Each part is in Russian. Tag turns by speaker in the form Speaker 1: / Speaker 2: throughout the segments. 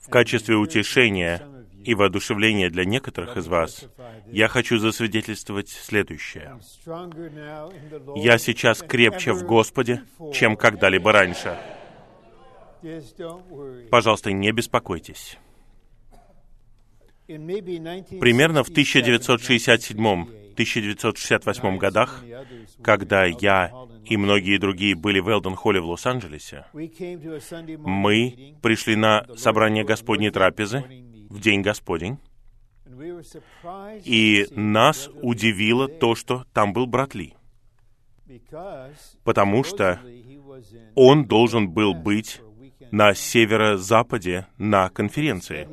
Speaker 1: В качестве утешения и воодушевления для некоторых из вас, я хочу засвидетельствовать следующее. Я сейчас крепче в Господе, чем когда-либо раньше. Пожалуйста, не беспокойтесь. Примерно в 1967-1968 годах, когда я и многие другие были в Элден-Холле в Лос-Анджелесе, мы пришли на собрание Господней трапезы в День Господень, и нас удивило то, что там был брат Ли. Потому что он должен был быть на северо-западе на конференции.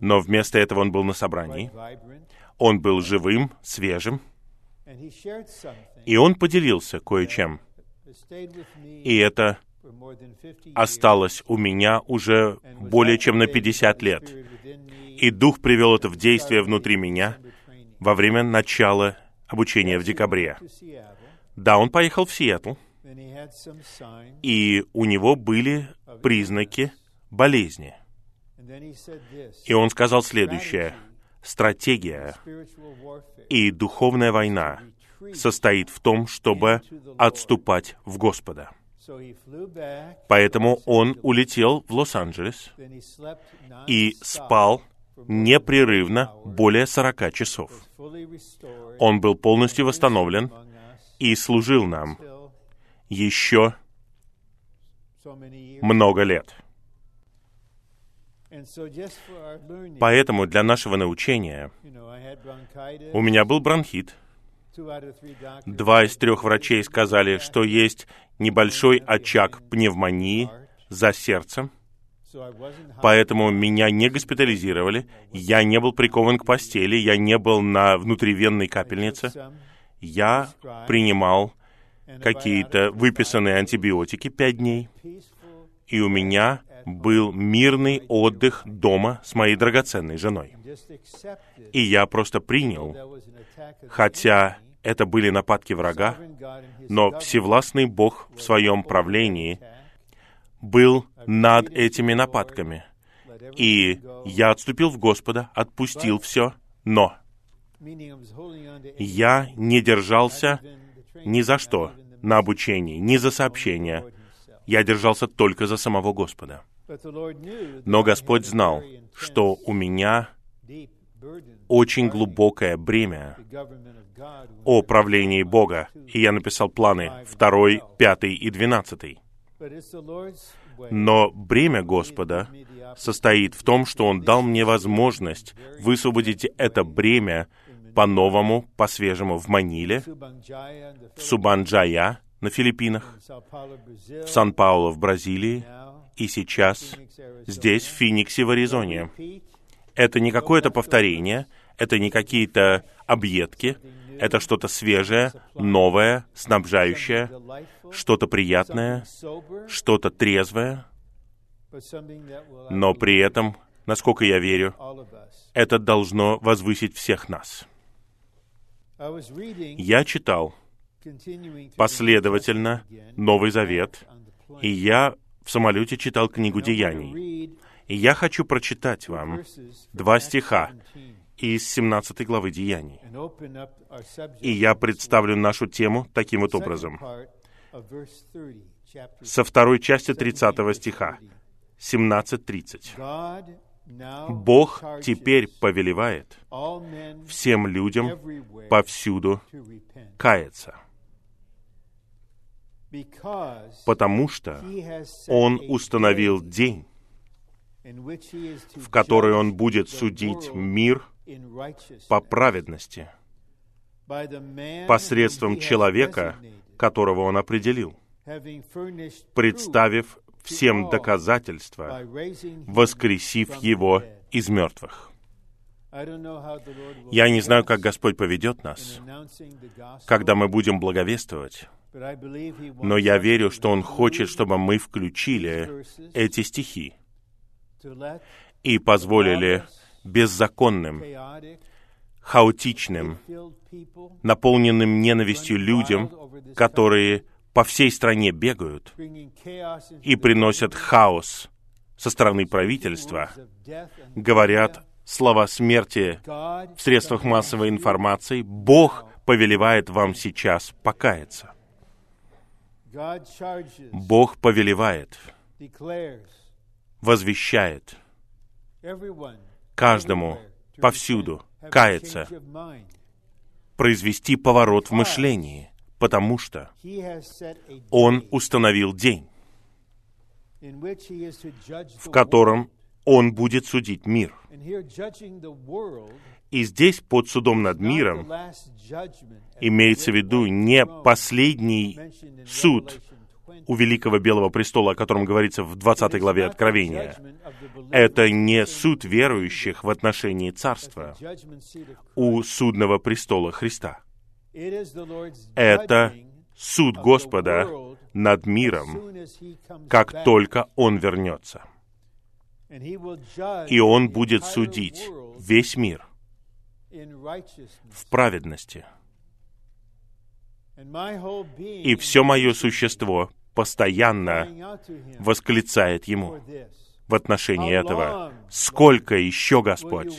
Speaker 1: Но вместо этого он был на собрании. Он был живым, свежим. И он поделился кое-чем. И это осталось у меня уже более чем на 50 лет. И Дух привел это в действие внутри меня во время начала обучения в декабре. Да, он поехал в Сиэтл, и у него были признаки болезни. И он сказал следующее. Стратегия и духовная война состоит в том, чтобы отступать в Господа. Поэтому он улетел в Лос-Анджелес и спал непрерывно более 40 часов. Он был полностью восстановлен и служил нам еще много лет. Поэтому для нашего научения у меня был бронхит. Два из трех врачей сказали, что есть небольшой очаг пневмонии за сердцем. Поэтому меня не госпитализировали, я не был прикован к постели, я не был на внутривенной капельнице. Я принимал какие-то выписанные антибиотики пять дней, и у меня был мирный отдых дома с моей драгоценной женой. И я просто принял, хотя это были нападки врага, но Всевластный Бог в своем правлении был над этими нападками. И я отступил в Господа, отпустил все, но я не держался ни за что на обучении, ни за сообщение. Я держался только за самого Господа. Но Господь знал, что у меня очень глубокое бремя о правлении Бога, и я написал планы второй, пятый и двенадцатый. Но бремя Господа состоит в том, что Он дал мне возможность высвободить это бремя по-новому, по-свежему в Маниле, в Субанджая на Филиппинах, в Сан-Пауло в Бразилии и сейчас здесь, в Финиксе в Аризоне. Это не какое-то повторение, это не какие-то объедки, это что-то свежее, новое, снабжающее, что-то приятное, что-то трезвое, но при этом, насколько я верю, это должно возвысить всех нас. Я читал последовательно Новый Завет, и я в самолете читал книгу Деяний. И я хочу прочитать вам два стиха из 17 главы Деяний. И я представлю нашу тему таким вот образом. Со второй части 30 стиха, 17.30. Бог теперь повелевает всем людям повсюду каяться, потому что Он установил день, в который Он будет судить мир по праведности посредством человека, которого Он определил, представив всем доказательства, воскресив его из мертвых. Я не знаю, как Господь поведет нас, когда мы будем благовествовать, но я верю, что Он хочет, чтобы мы включили эти стихи и позволили беззаконным, хаотичным, наполненным ненавистью людям, которые по всей стране бегают и приносят хаос со стороны правительства говорят слова смерти в средствах массовой информации, Бог повелевает вам сейчас покаяться. Бог повелевает, возвещает. каждому повсюду каяться, произвести поворот в мышлении, потому что Он установил день, в котором Он будет судить мир. И здесь под судом над миром имеется в виду не последний суд у Великого Белого Престола, о котором говорится в 20 главе Откровения. Это не суд верующих в отношении Царства у судного престола Христа. Это суд Господа над миром, как только Он вернется. И Он будет судить весь мир в праведности. И все мое существо постоянно восклицает Ему в отношении этого. Сколько еще, Господь?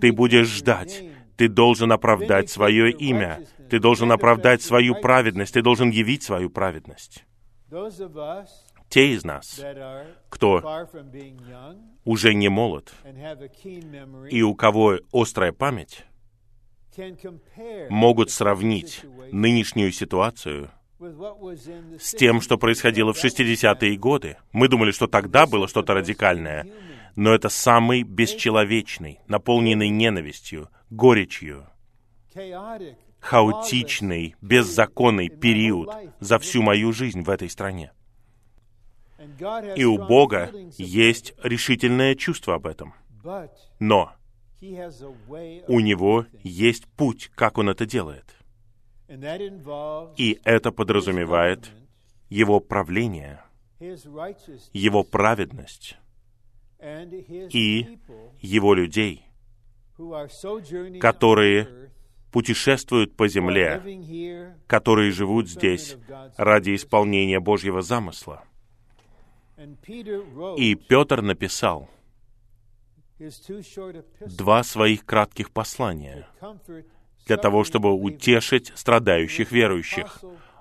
Speaker 1: Ты будешь ждать. Ты должен оправдать свое имя. Ты должен оправдать свою праведность. Ты должен явить свою праведность. Те из нас, кто уже не молод и у кого острая память, могут сравнить нынешнюю ситуацию с тем, что происходило в 60-е годы. Мы думали, что тогда было что-то радикальное, но это самый бесчеловечный, наполненный ненавистью, горечью, хаотичный, беззаконный период за всю мою жизнь в этой стране. И у Бога есть решительное чувство об этом. Но у Него есть путь, как Он это делает. И это подразумевает Его правление, Его праведность и Его людей, которые путешествуют по земле, которые живут здесь ради исполнения Божьего замысла. И Петр написал два своих кратких послания для того, чтобы утешить страдающих верующих.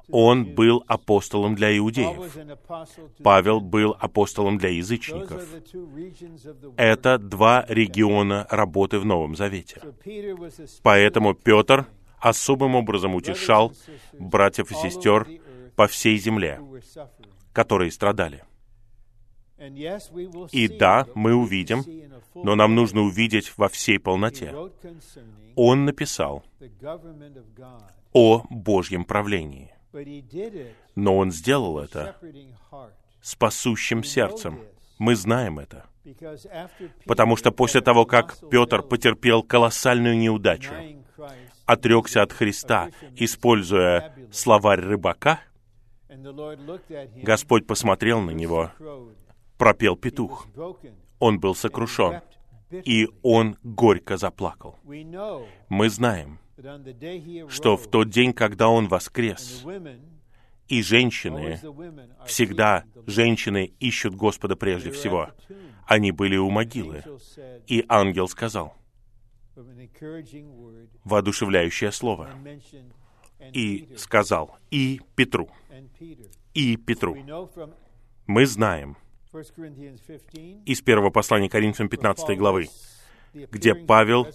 Speaker 1: Он был апостолом для иудеев. Павел был апостолом для язычников. Это два региона работы в Новом Завете. Поэтому Петр особым образом утешал братьев и сестер по всей земле, которые страдали. И да, мы увидим, но нам нужно увидеть во всей полноте. Он написал о Божьем правлении. Но он сделал это с пасущим сердцем. Мы знаем это. Потому что после того, как Петр потерпел колоссальную неудачу, отрекся от Христа, используя словарь рыбака, Господь посмотрел на него пропел петух. Он был сокрушен, и он горько заплакал. Мы знаем, что в тот день, когда он воскрес, и женщины, всегда женщины ищут Господа прежде всего. Они были у могилы. И ангел сказал, воодушевляющее слово, и сказал, и Петру, и Петру. Мы знаем, из первого послания Коринфянам 15 главы, где Павел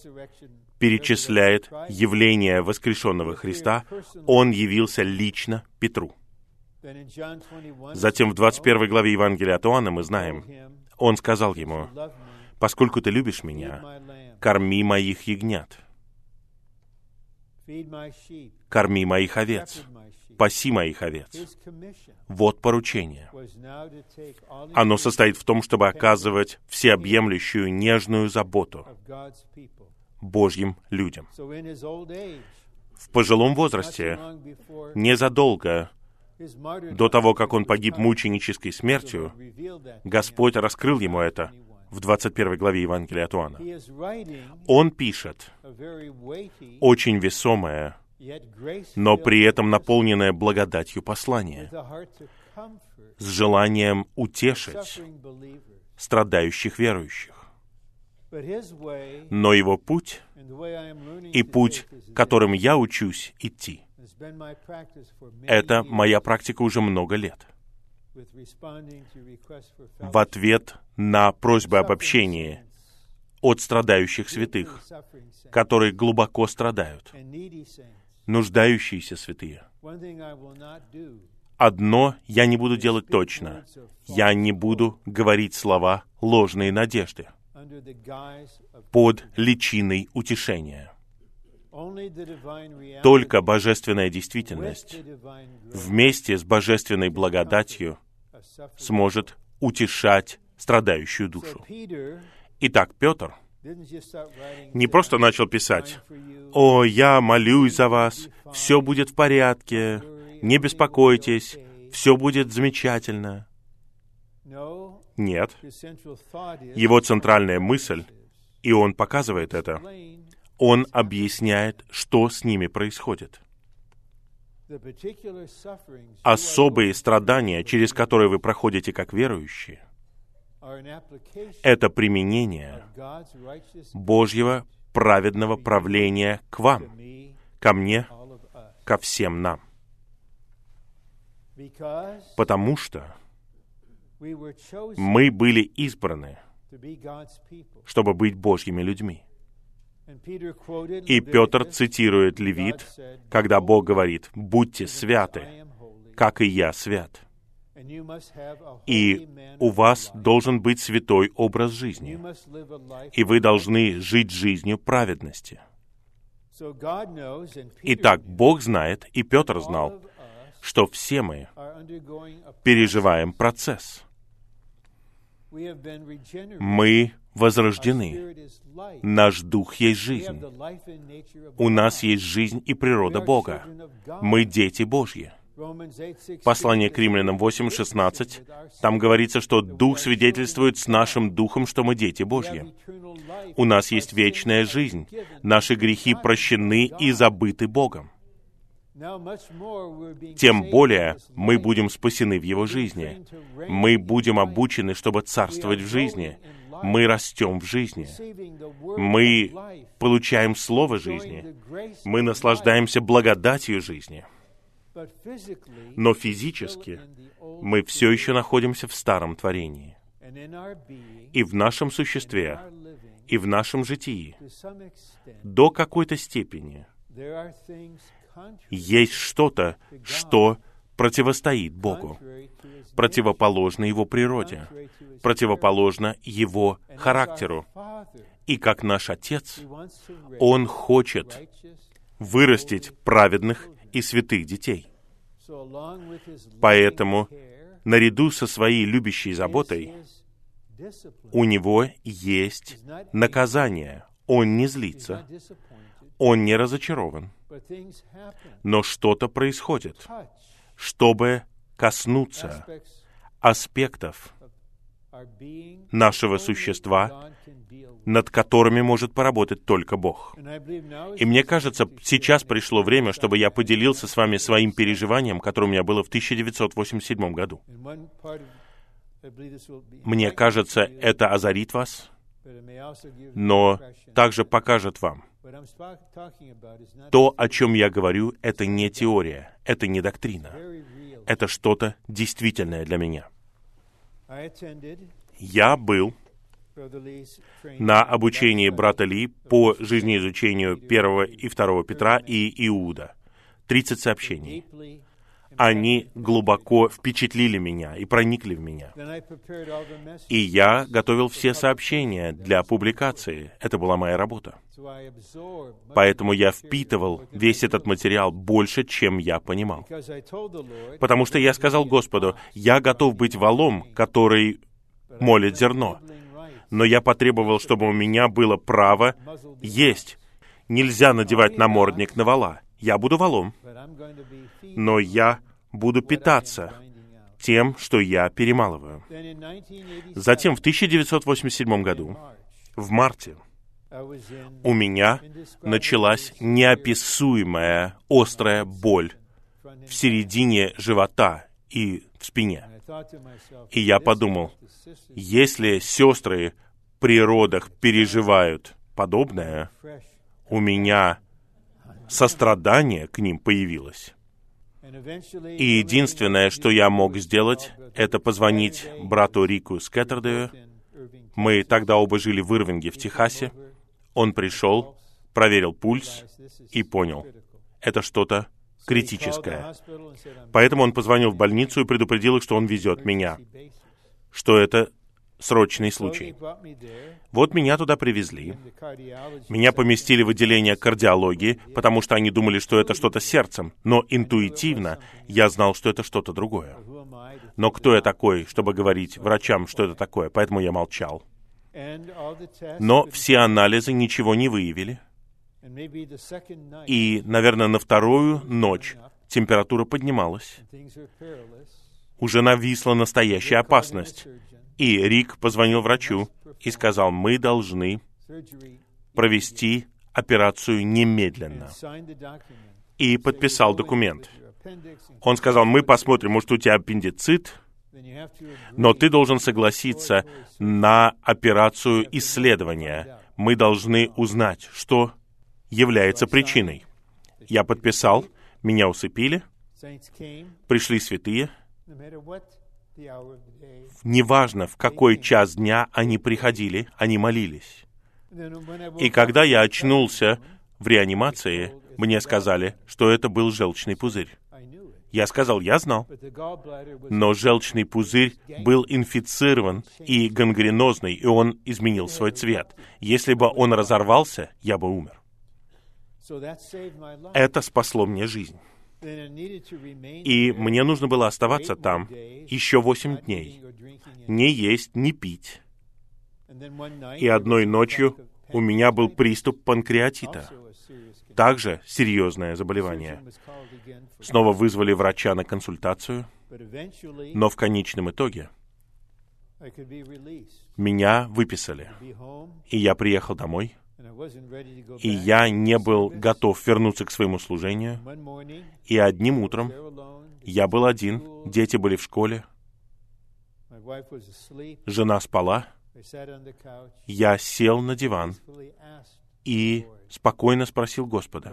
Speaker 1: перечисляет явление воскрешенного Христа, он явился лично Петру. Затем в 21 главе Евангелия от Иоанна мы знаем, он сказал ему, «Поскольку ты любишь меня, корми моих ягнят, корми моих овец, паси моих овец. Вот поручение. Оно состоит в том, чтобы оказывать всеобъемлющую нежную заботу Божьим людям. В пожилом возрасте, незадолго до того, как он погиб мученической смертью, Господь раскрыл ему это в 21 главе Евангелия от Иоанна. Он пишет очень весомое но при этом наполненное благодатью послание, с желанием утешить страдающих верующих. Но его путь и путь, которым я учусь идти, это моя практика уже много лет. В ответ на просьбы об общении от страдающих святых, которые глубоко страдают, нуждающиеся святые. Одно я не буду делать точно. Я не буду говорить слова ложной надежды под личиной утешения. Только божественная действительность вместе с божественной благодатью сможет утешать страдающую душу. Итак, Петр не просто начал писать, «О, я молюсь за вас, все будет в порядке, не беспокойтесь, все будет замечательно». Нет. Его центральная мысль, и он показывает это, он объясняет, что с ними происходит. Особые страдания, через которые вы проходите как верующие, это применение Божьего праведного правления к вам, ко мне, ко всем нам. Потому что мы были избраны, чтобы быть Божьими людьми. И Петр цитирует Левит, когда Бог говорит, «Будьте святы, как и я свят». И у вас должен быть святой образ жизни. И вы должны жить жизнью праведности. Итак, Бог знает, и Петр знал, что все мы переживаем процесс. Мы возрождены. Наш дух есть жизнь. У нас есть жизнь и природа Бога. Мы дети Божьи. Послание к римлянам 8.16, там говорится, что Дух свидетельствует с нашим Духом, что мы дети Божьи. У нас есть вечная жизнь. Наши грехи прощены и забыты Богом. Тем более мы будем спасены в Его жизни. Мы будем обучены, чтобы царствовать в жизни. Мы растем в жизни. Мы получаем Слово жизни. Мы наслаждаемся благодатью жизни — но физически мы все еще находимся в старом творении. И в нашем существе, и в нашем житии, до какой-то степени, есть что-то, что противостоит Богу, противоположно Его природе, противоположно Его характеру. И как наш Отец, Он хочет вырастить праведных и святых детей. Поэтому, наряду со своей любящей заботой, у него есть наказание. Он не злится, он не разочарован. Но что-то происходит, чтобы коснуться аспектов нашего существа, над которыми может поработать только Бог. И мне кажется, сейчас пришло время, чтобы я поделился с вами своим переживанием, которое у меня было в 1987 году. Мне кажется, это озарит вас, но также покажет вам. То, о чем я говорю, это не теория, это не доктрина. Это что-то действительное для меня. Я был на обучении брата Ли по жизнеизучению первого и второго Петра и Иуда. 30 сообщений. Они глубоко впечатлили меня и проникли в меня. И я готовил все сообщения для публикации. Это была моя работа. Поэтому я впитывал весь этот материал больше, чем я понимал. Потому что я сказал Господу, я готов быть валом, который молит зерно, но я потребовал, чтобы у меня было право есть. Нельзя надевать намордник на вала. Я буду валом, но я буду питаться тем, что я перемалываю. Затем в 1987 году, в марте, у меня началась неописуемая острая боль в середине живота и в спине. И я подумал, если сестры при родах переживают подобное, у меня сострадание к ним появилось. И единственное, что я мог сделать, это позвонить брату Рику Скеттердею. Мы тогда оба жили в Ирвинге, в Техасе. Он пришел, проверил пульс и понял, это что-то критическое. Поэтому он позвонил в больницу и предупредил их, что он везет меня, что это срочный случай. Вот меня туда привезли. Меня поместили в отделение кардиологии, потому что они думали, что это что-то с сердцем. Но интуитивно я знал, что это что-то другое. Но кто я такой, чтобы говорить врачам, что это такое? Поэтому я молчал. Но все анализы ничего не выявили. И, наверное, на вторую ночь температура поднималась. Уже нависла настоящая опасность. И Рик позвонил врачу и сказал, мы должны провести операцию немедленно. И подписал документ. Он сказал, мы посмотрим, может, у тебя аппендицит, но ты должен согласиться на операцию исследования. Мы должны узнать, что является причиной. Я подписал, меня усыпили, пришли святые, Неважно, в какой час дня они приходили, они молились. И когда я очнулся в реанимации, мне сказали, что это был желчный пузырь. Я сказал, я знал. Но желчный пузырь был инфицирован и гангренозный, и он изменил свой цвет. Если бы он разорвался, я бы умер. Это спасло мне жизнь. И мне нужно было оставаться там еще восемь дней, не есть, не пить. И одной ночью у меня был приступ панкреатита. Также серьезное заболевание. Снова вызвали врача на консультацию, но в конечном итоге меня выписали. И я приехал домой — и я не был готов вернуться к своему служению. И одним утром я был один, дети были в школе, жена спала, я сел на диван и спокойно спросил Господа,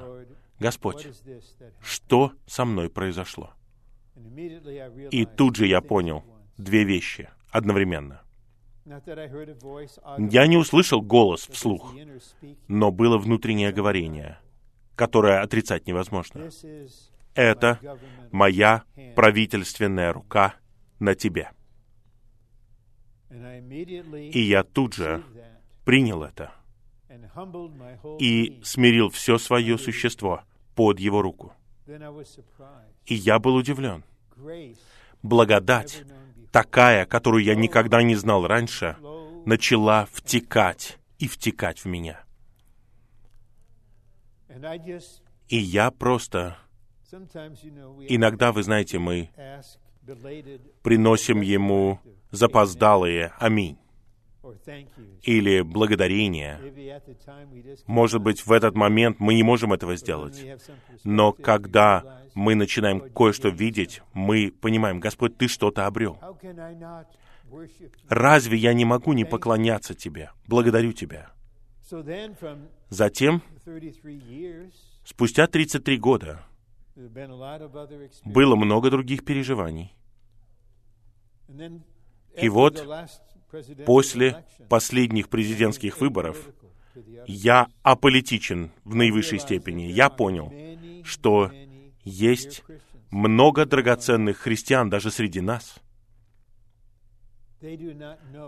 Speaker 1: «Господь, что со мной произошло?» И тут же я понял две вещи одновременно. Я не услышал голос вслух, но было внутреннее говорение, которое отрицать невозможно. Это моя правительственная рука на тебе. И я тут же принял это и смирил все свое существо под его руку. И я был удивлен. Благодать, такая, которую я никогда не знал раньше, начала втекать и втекать в меня. И я просто... Иногда, вы знаете, мы приносим Ему запоздалые «Аминь» или благодарение. Может быть, в этот момент мы не можем этого сделать. Но когда мы начинаем кое-что видеть, мы понимаем, Господь, Ты что-то обрел. Разве я не могу не поклоняться Тебе? Благодарю Тебя. Затем, спустя 33 года, было много других переживаний. И вот, после последних президентских выборов, я аполитичен в наивысшей степени. Я понял, что есть много драгоценных христиан даже среди нас,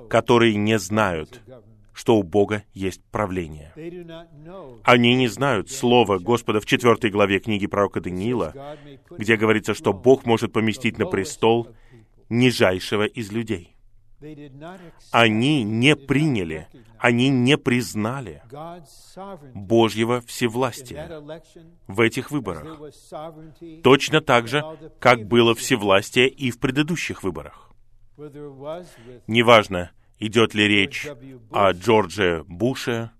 Speaker 1: которые не знают, что у Бога есть правление. Они не знают слова Господа в четвертой главе книги пророка Даниила, где говорится, что Бог может поместить на престол нижайшего из людей. Они не приняли, они не признали Божьего всевластия в этих выборах. Точно так же, как было всевластие и в предыдущих выборах. Неважно, идет ли речь о Джордже Буше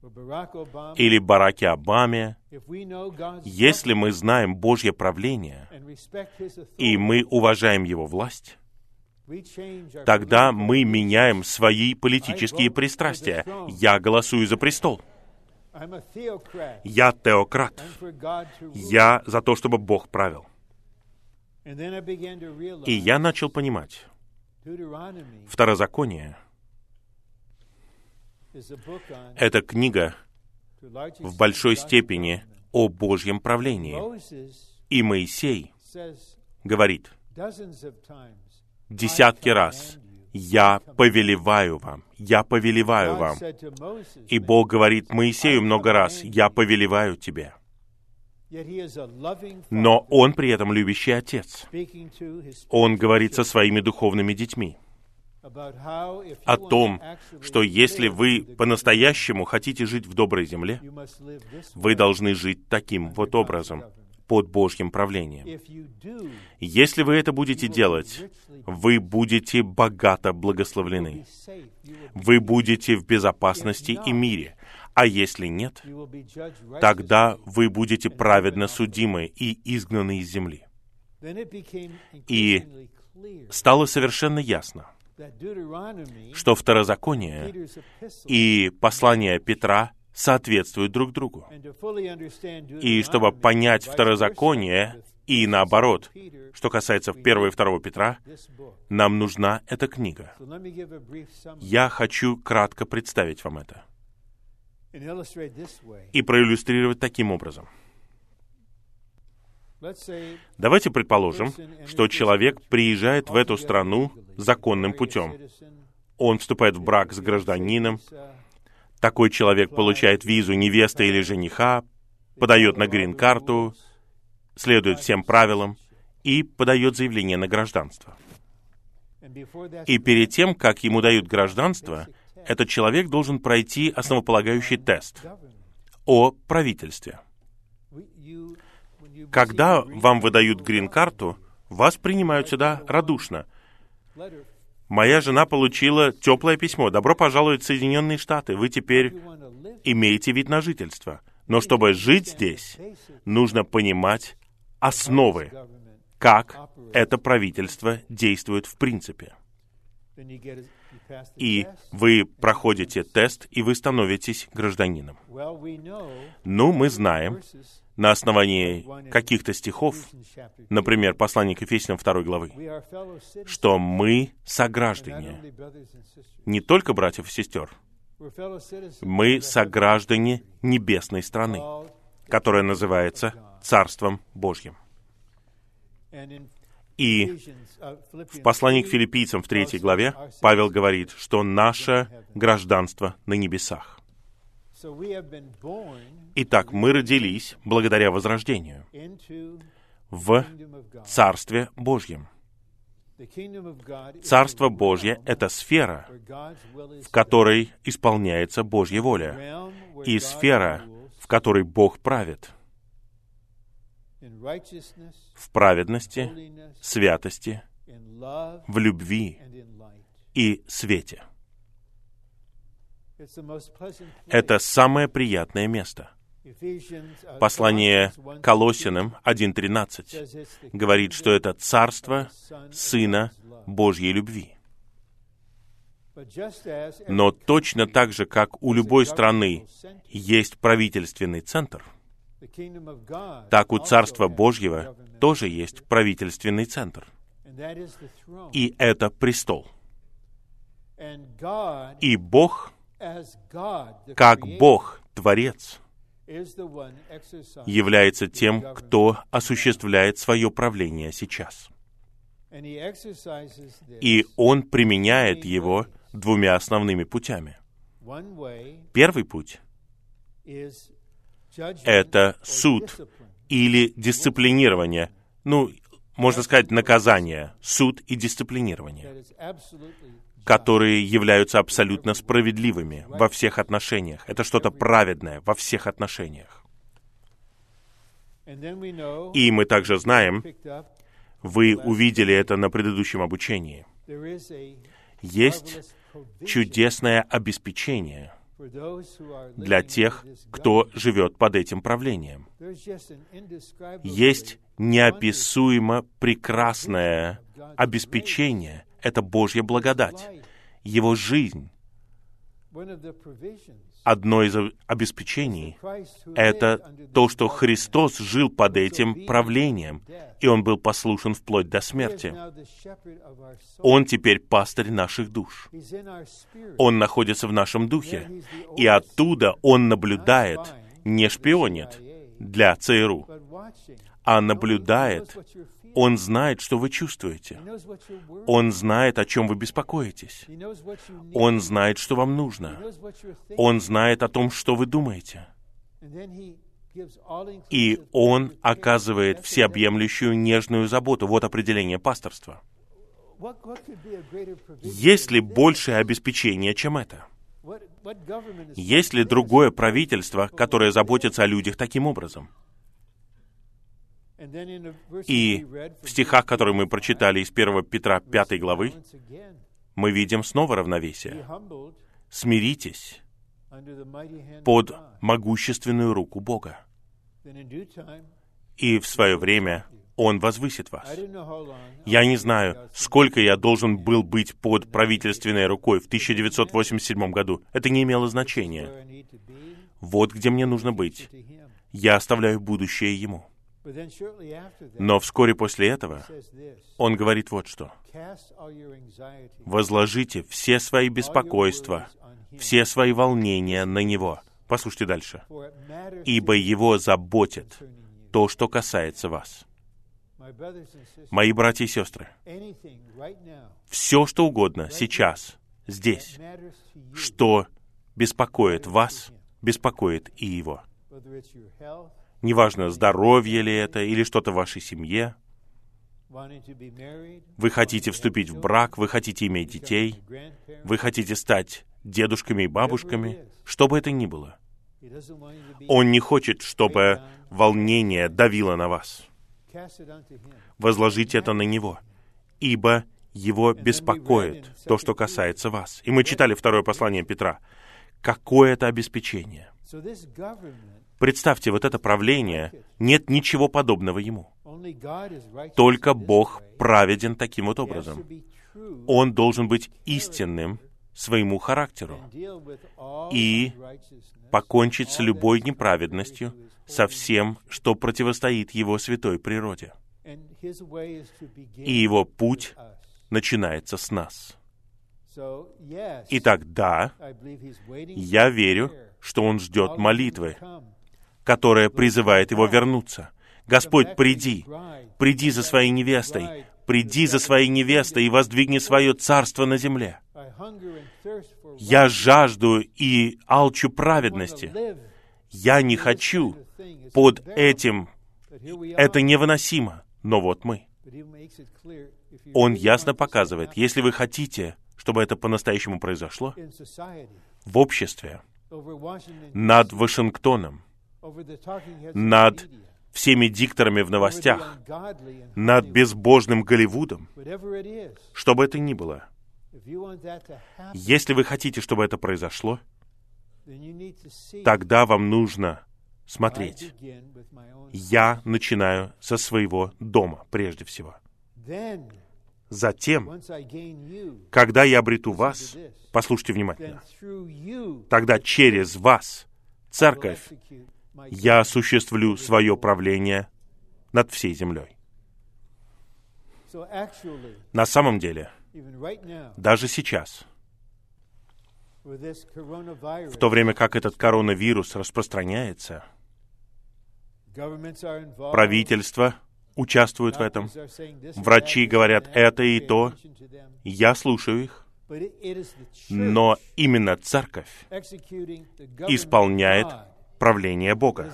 Speaker 1: или Бараке Обаме, если мы знаем Божье правление и мы уважаем его власть, тогда мы меняем свои политические пристрастия. Я голосую за престол. Я теократ. Я за то, чтобы Бог правил. И я начал понимать, Второзаконие — это книга в большой степени о Божьем правлении. И Моисей говорит десятки раз, «Я повелеваю вам, я повелеваю вам». И Бог говорит Моисею много раз, «Я повелеваю тебе». Но Он при этом любящий Отец. Он говорит со своими духовными детьми о том, что если вы по-настоящему хотите жить в доброй земле, вы должны жить таким вот образом, под Божьим правлением. Если вы это будете делать, вы будете богато благословлены. Вы будете в безопасности и мире. А если нет, тогда вы будете праведно судимы и изгнаны из земли. И стало совершенно ясно, что второзаконие и послание Петра соответствуют друг другу. И чтобы понять второзаконие и наоборот, что касается 1 и 2 Петра, нам нужна эта книга. Я хочу кратко представить вам это и проиллюстрировать таким образом. Давайте предположим, что человек приезжает в эту страну законным путем. Он вступает в брак с гражданином, такой человек получает визу невесты или жениха, подает на грин-карту, следует всем правилам и подает заявление на гражданство. И перед тем, как ему дают гражданство, этот человек должен пройти основополагающий тест о правительстве. Когда вам выдают грин-карту, вас принимают сюда радушно. Моя жена получила теплое письмо. Добро пожаловать в Соединенные Штаты. Вы теперь имеете вид на жительство. Но чтобы жить здесь, нужно понимать основы, как это правительство действует в принципе. И вы проходите тест, и вы становитесь гражданином. Ну, мы знаем, на основании каких-то стихов, например, послание к Ефесянам 2 главы, что мы сограждане, не только братьев и сестер, мы сограждане небесной страны, которая называется Царством Божьим. И в послании к филиппийцам в третьей главе Павел говорит, что наше гражданство на небесах. Итак, мы родились благодаря возрождению в Царстве Божьем. Царство Божье — это сфера, в которой исполняется Божья воля, и сфера, в которой Бог правит в праведности, святости, в любви и свете. Это самое приятное место — Послание Колосиным 1.13 говорит, что это царство Сына Божьей любви. Но точно так же, как у любой страны есть правительственный центр, так у Царства Божьего тоже есть правительственный центр. И это престол. И Бог, как Бог, Творец, является тем, кто осуществляет свое правление сейчас. И он применяет его двумя основными путями. Первый путь — это суд или дисциплинирование, ну, можно сказать, наказание, суд и дисциплинирование которые являются абсолютно справедливыми во всех отношениях. Это что-то праведное во всех отношениях. И мы также знаем, вы увидели это на предыдущем обучении, есть чудесное обеспечение для тех, кто живет под этим правлением. Есть неописуемо прекрасное обеспечение Это Божья благодать. Его жизнь. Одно из обеспечений — это то, что Христос жил под этим правлением, и Он был послушен вплоть до смерти. Он теперь пастырь наших душ. Он находится в нашем духе, и оттуда Он наблюдает, не шпионит для ЦРУ, а наблюдает он знает, что вы чувствуете. Он знает, о чем вы беспокоитесь. Он знает, что вам нужно. Он знает о том, что вы думаете. И Он оказывает всеобъемлющую нежную заботу. Вот определение пасторства. Есть ли большее обеспечение, чем это? Есть ли другое правительство, которое заботится о людях таким образом? И в стихах, которые мы прочитали из 1 Петра 5 главы, мы видим снова равновесие. Смиритесь под могущественную руку Бога. И в свое время Он возвысит вас. Я не знаю, сколько я должен был быть под правительственной рукой в 1987 году. Это не имело значения. Вот где мне нужно быть. Я оставляю будущее Ему. Но вскоре после этого он говорит вот что. «Возложите все свои беспокойства, все свои волнения на Него». Послушайте дальше. «Ибо Его заботит то, что касается вас». Мои братья и сестры, все, что угодно сейчас, здесь, что беспокоит вас, беспокоит и Его. Неважно, здоровье ли это или что-то в вашей семье. Вы хотите вступить в брак, вы хотите иметь детей, вы хотите стать дедушками и бабушками, что бы это ни было. Он не хочет, чтобы волнение давило на вас. Возложите это на Него, ибо Его беспокоит то, что касается вас. И мы читали второе послание Петра. Какое это обеспечение? Представьте, вот это правление, нет ничего подобного ему. Только Бог праведен таким вот образом. Он должен быть истинным своему характеру и покончить с любой неправедностью, со всем, что противостоит его святой природе. И его путь начинается с нас. Итак, да, я верю, что он ждет молитвы, которая призывает его вернуться. Господь, приди, приди за своей невестой, приди за своей невестой и воздвигни свое царство на земле. Я жажду и алчу праведности. Я не хочу под этим. Это невыносимо. Но вот мы. Он ясно показывает, если вы хотите, чтобы это по-настоящему произошло, в обществе, над Вашингтоном, над всеми дикторами в новостях, над безбожным Голливудом, что бы это ни было. Если вы хотите, чтобы это произошло, тогда вам нужно смотреть. Я начинаю со своего дома прежде всего. Затем, когда я обрету вас, послушайте внимательно, тогда через вас церковь я осуществлю свое правление над всей землей. На самом деле, даже сейчас, в то время как этот коронавирус распространяется, правительство участвует в этом, врачи говорят это и то, я слушаю их, но именно церковь исполняет правление Бога,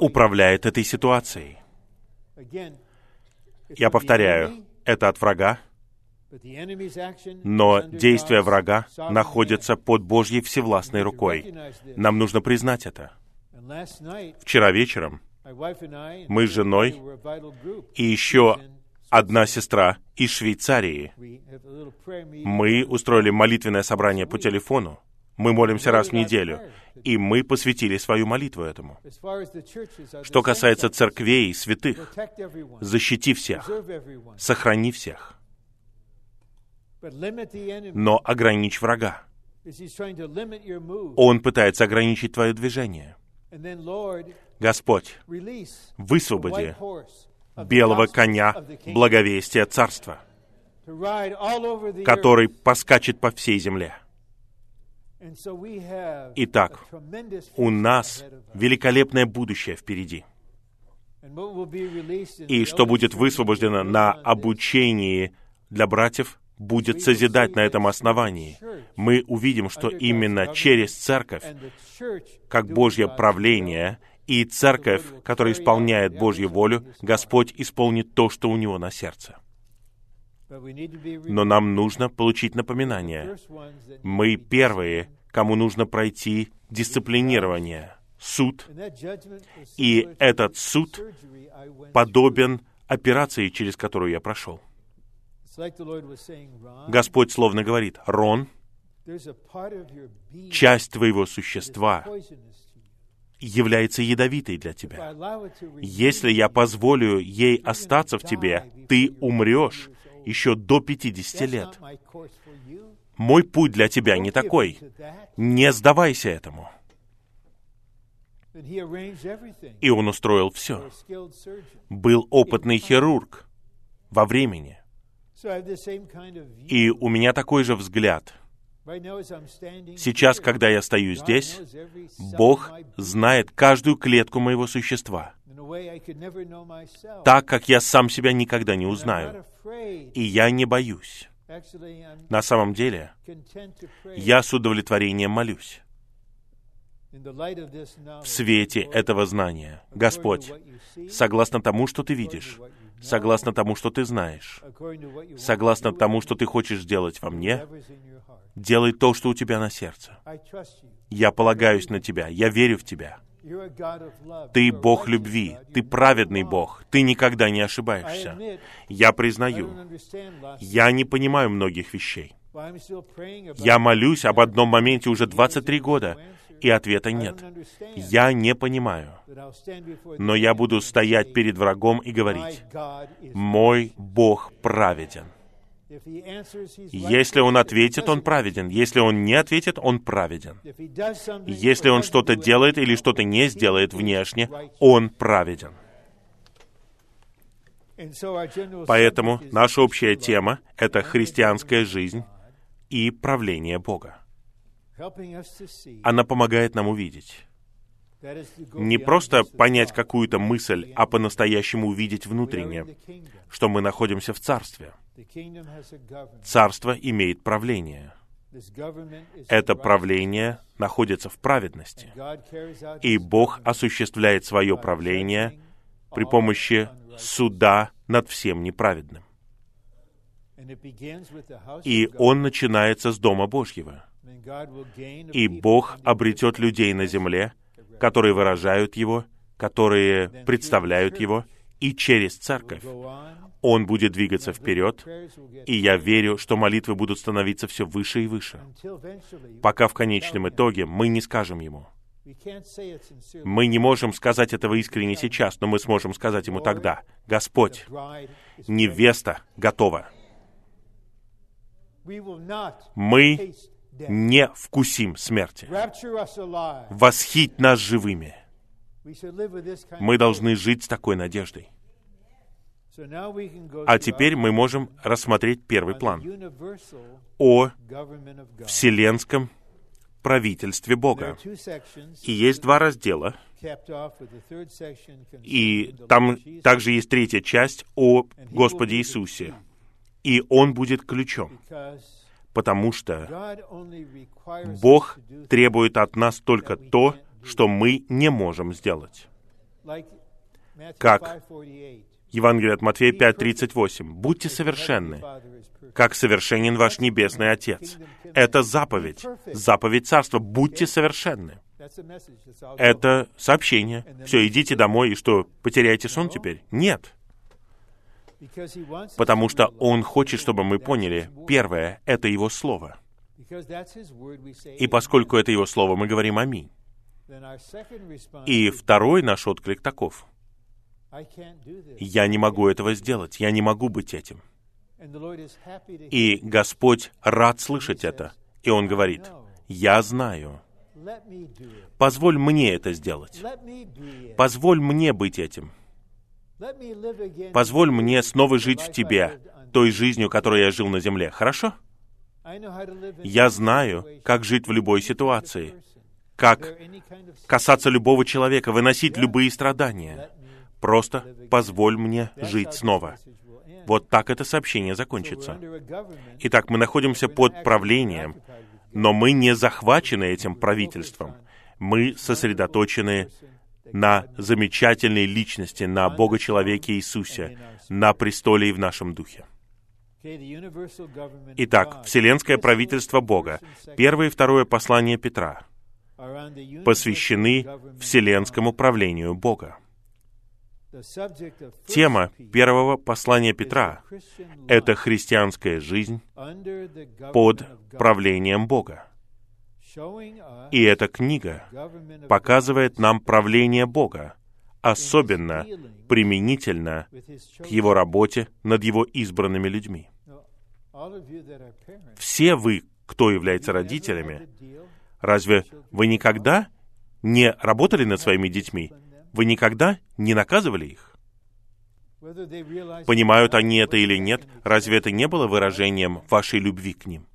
Speaker 1: управляет этой ситуацией. Я повторяю, это от врага, но действия врага находятся под Божьей всевластной рукой. Нам нужно признать это. Вчера вечером мы с женой и еще одна сестра из Швейцарии. Мы устроили молитвенное собрание по телефону. Мы молимся раз в неделю, и мы посвятили свою молитву этому. Что касается церквей и святых, защити всех, сохрани всех. но ограничь врага. Он пытается ограничить твое движение. Господь, высвободи белого коня благовестия Царства, который поскачет по всей земле. Итак, у нас великолепное будущее впереди. И что будет высвобождено на обучении для братьев, будет созидать на этом основании. Мы увидим, что именно через церковь, как Божье правление, и церковь, которая исполняет Божью волю, Господь исполнит то, что у него на сердце. Но нам нужно получить напоминание. Мы первые, кому нужно пройти дисциплинирование, суд. И этот суд подобен операции, через которую я прошел. Господь словно говорит, Рон, часть твоего существа является ядовитой для тебя. Если я позволю ей остаться в тебе, ты умрешь еще до 50 лет. Мой путь для тебя не такой. Не сдавайся этому. И он устроил все. Был опытный хирург во времени. И у меня такой же взгляд. Сейчас, когда я стою здесь, Бог знает каждую клетку моего существа, так как я сам себя никогда не узнаю. И я не боюсь. На самом деле, я с удовлетворением молюсь. В свете этого знания, Господь, согласно тому, что ты видишь, согласно тому, что ты знаешь, согласно тому, что ты хочешь сделать во мне, делай то, что у тебя на сердце. Я полагаюсь на тебя, я верю в тебя. Ты Бог любви, ты праведный Бог, ты никогда не ошибаешься. Я признаю, я не понимаю многих вещей. Я молюсь об одном моменте уже 23 года, и ответа нет. Я не понимаю. Но я буду стоять перед врагом и говорить, «Мой Бог праведен». Если он ответит, он праведен. Если он не ответит, он праведен. Если он что-то делает или что-то не сделает внешне, он праведен. Поэтому наша общая тема — это христианская жизнь и правление Бога. Она помогает нам увидеть. Не просто понять какую-то мысль, а по-настоящему увидеть внутреннее, что мы находимся в Царстве. Царство имеет правление. Это правление находится в праведности. И Бог осуществляет свое правление при помощи суда над всем неправедным. И он начинается с Дома Божьего. И Бог обретет людей на земле, которые выражают Его, которые представляют Его, и через церковь Он будет двигаться вперед, и я верю, что молитвы будут становиться все выше и выше, пока в конечном итоге мы не скажем Ему. Мы не можем сказать этого искренне сейчас, но мы сможем сказать Ему тогда, «Господь, невеста готова». Мы не вкусим смерти. Восхить нас живыми. Мы должны жить с такой надеждой. А теперь мы можем рассмотреть первый план. о вселенском правительстве Бога. И есть два раздела, и там также есть третья часть о Господе Иисусе. И Он будет ключом. Потому что Бог требует от нас только то, что мы не можем сделать. Как Евангелие от Матфея 5.38. «Будьте совершенны, как совершенен ваш Небесный Отец». Это заповедь, заповедь Царства. Будьте совершенны. Это сообщение. Все, идите домой, и что, потеряете сон теперь? Нет потому что Он хочет, чтобы мы поняли, первое — это Его Слово. И поскольку это Его Слово, мы говорим «Аминь». И второй наш отклик таков. Я не могу этого сделать, я не могу быть этим. И Господь рад слышать это. И Он говорит, «Я знаю. Позволь мне это сделать. Позволь мне быть этим. Позволь мне снова жить в Тебе, той жизнью, которой я жил на земле. Хорошо? Я знаю, как жить в любой ситуации, как касаться любого человека, выносить любые страдания. Просто позволь мне жить снова. Вот так это сообщение закончится. Итак, мы находимся под правлением, но мы не захвачены этим правительством. Мы сосредоточены на замечательной личности, на Бога-человеке Иисусе, на престоле и в нашем духе. Итак, Вселенское правительство Бога, первое и второе послание Петра, посвящены Вселенскому правлению Бога. Тема первого послания Петра — это христианская жизнь под правлением Бога. И эта книга показывает нам правление Бога, особенно применительно к Его работе над Его избранными людьми. Все вы, кто является родителями, разве вы никогда не работали над своими детьми? Вы никогда не наказывали их? Понимают они это или нет, разве это не было выражением вашей любви к ним?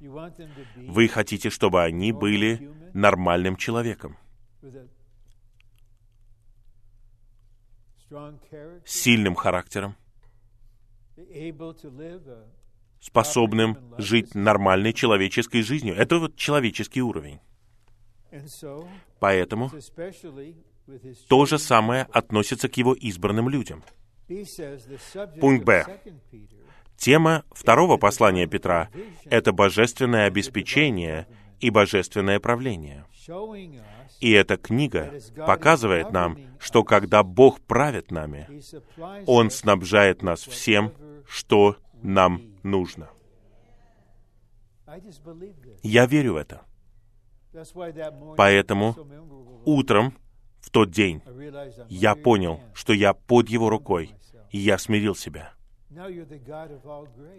Speaker 1: Вы хотите, чтобы они были нормальным человеком, сильным характером, способным жить нормальной человеческой жизнью. Это вот человеческий уровень. Поэтому то же самое относится к его избранным людям. Пункт Б. Тема второго послания Петра — это божественное обеспечение и божественное правление. И эта книга показывает нам, что когда Бог правит нами, Он снабжает нас всем, что нам нужно. Я верю в это. Поэтому утром в тот день я понял, что я под Его рукой, и я смирил себя.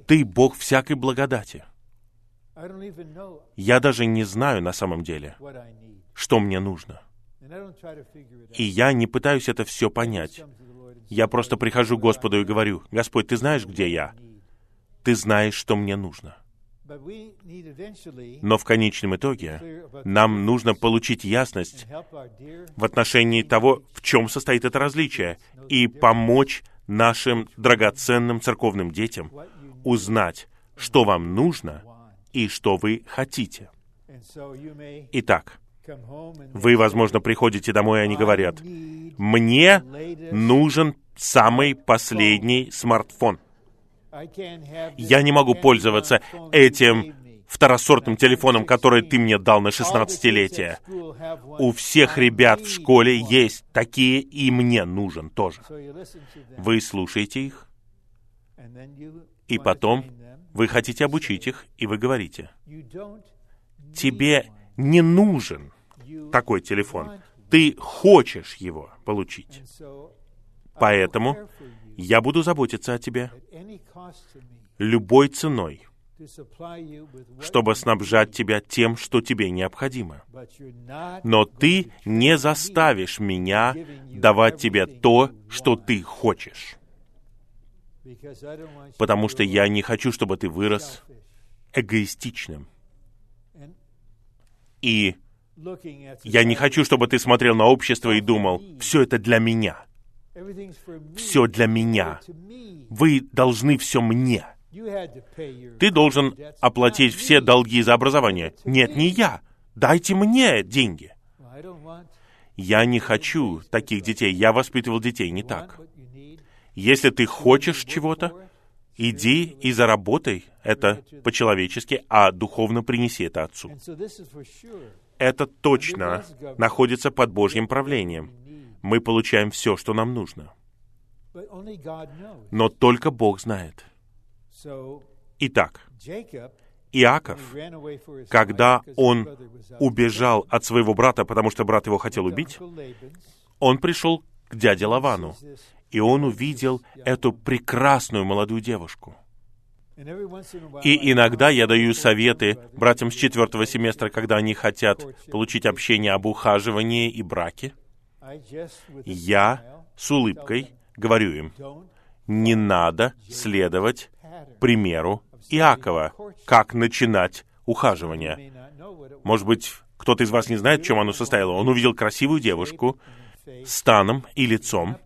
Speaker 1: Ты Бог всякой благодати. Я даже не знаю на самом деле, что мне нужно. И я не пытаюсь это все понять. Я просто прихожу к Господу и говорю, «Господь, Ты знаешь, где я? Ты знаешь, что мне нужно». Но в конечном итоге нам нужно получить ясность в отношении того, в чем состоит это различие, и помочь нашим драгоценным церковным детям узнать, что вам нужно и что вы хотите. Итак, вы, возможно, приходите домой, и они говорят, «Мне нужен самый последний смартфон». Я не могу пользоваться этим второсортным телефоном, который ты мне дал на 16-летие. У всех ребят в школе есть такие, и мне нужен тоже. Вы слушаете их, и потом вы хотите обучить их, и вы говорите, тебе не нужен такой телефон, ты хочешь его получить. Поэтому я буду заботиться о тебе любой ценой, чтобы снабжать тебя тем, что тебе необходимо. Но ты не заставишь меня давать тебе то, что ты хочешь. Потому что я не хочу, чтобы ты вырос эгоистичным. И я не хочу, чтобы ты смотрел на общество и думал, все это для меня. Все для меня. Вы должны все мне. Ты должен оплатить все долги за образование. Нет, не я. Дайте мне деньги. Я не хочу таких детей. Я воспитывал детей не так. Если ты хочешь чего-то, иди и заработай это по-человечески, а духовно принеси это Отцу. Это точно находится под Божьим правлением. Мы получаем все, что нам нужно. Но только Бог знает. Итак, Иаков, когда он убежал от своего брата, потому что брат его хотел убить, он пришел к дяде Лавану, и он увидел эту прекрасную молодую девушку. И иногда я даю советы братьям с четвертого семестра, когда они хотят получить общение об ухаживании и браке. Я с улыбкой говорю им, не надо следовать примеру Иакова, как начинать ухаживание. Может быть, кто-то из вас не знает, в чем оно состояло. Он увидел красивую девушку с станом и лицом.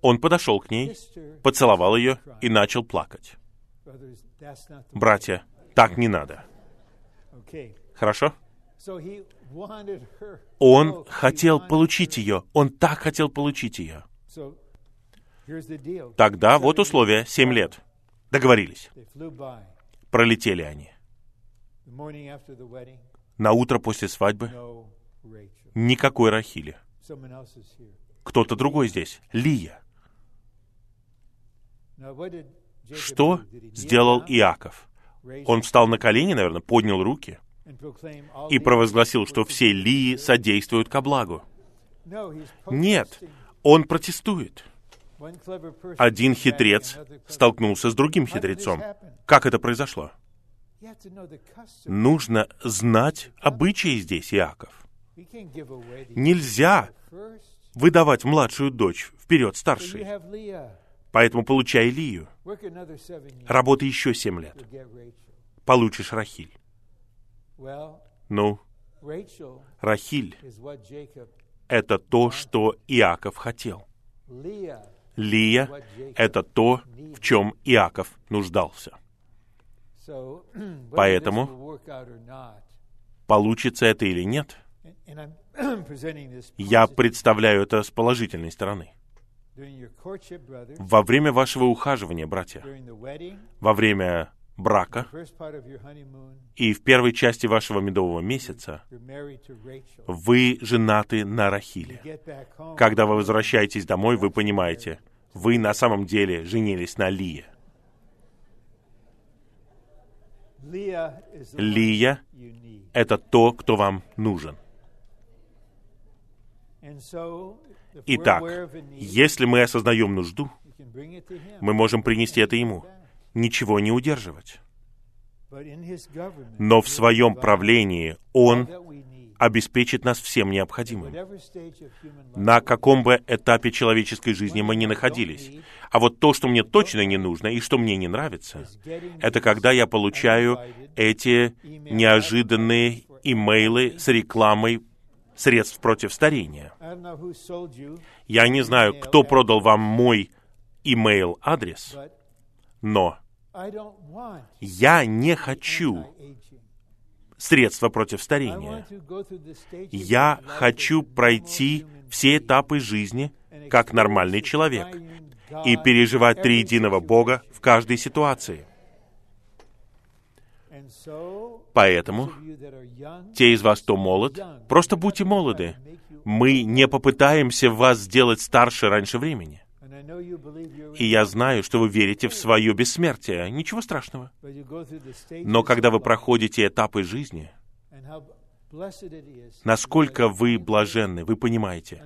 Speaker 1: Он подошел к ней, поцеловал ее и начал плакать. Братья, так не надо. Хорошо? Он хотел получить ее. Он так хотел получить ее. Тогда вот условия. Семь лет. Договорились. Пролетели они. На утро после свадьбы никакой Рахили. Кто-то другой здесь. Лия. Что сделал Иаков? Он встал на колени, наверное, поднял руки и провозгласил, что все Лии содействуют ко благу. Нет, он протестует. Один хитрец столкнулся с другим хитрецом. Как это произошло? Нужно знать обычаи здесь, Иаков. Нельзя выдавать младшую дочь вперед старшей. Поэтому получай Илию. Работай еще семь лет. Получишь Рахиль. Ну, Рахиль — это то, что Иаков хотел. Лия — это то, в чем Иаков нуждался. Поэтому, получится это или нет, я представляю это с положительной стороны. Во время вашего ухаживания, братья, во время брака и в первой части вашего медового месяца вы женаты на Рахиле. Когда вы возвращаетесь домой, вы понимаете, вы на самом деле женились на Лие. Лия — это то, кто вам нужен. Итак, если мы осознаем нужду, мы можем принести это Ему, ничего не удерживать. Но в своем правлении Он обеспечит нас всем необходимым. На каком бы этапе человеческой жизни мы ни находились. А вот то, что мне точно не нужно и что мне не нравится, это когда я получаю эти неожиданные имейлы с рекламой средств против старения. Я не знаю, кто продал вам мой имейл адрес, но я не хочу средства против старения. Я хочу пройти все этапы жизни как нормальный человек и переживать триединого Бога в каждой ситуации. Поэтому те из вас, кто молод, просто будьте молоды. Мы не попытаемся вас сделать старше раньше времени. И я знаю, что вы верите в свое бессмертие. Ничего страшного. Но когда вы проходите этапы жизни, насколько вы блаженны, вы понимаете,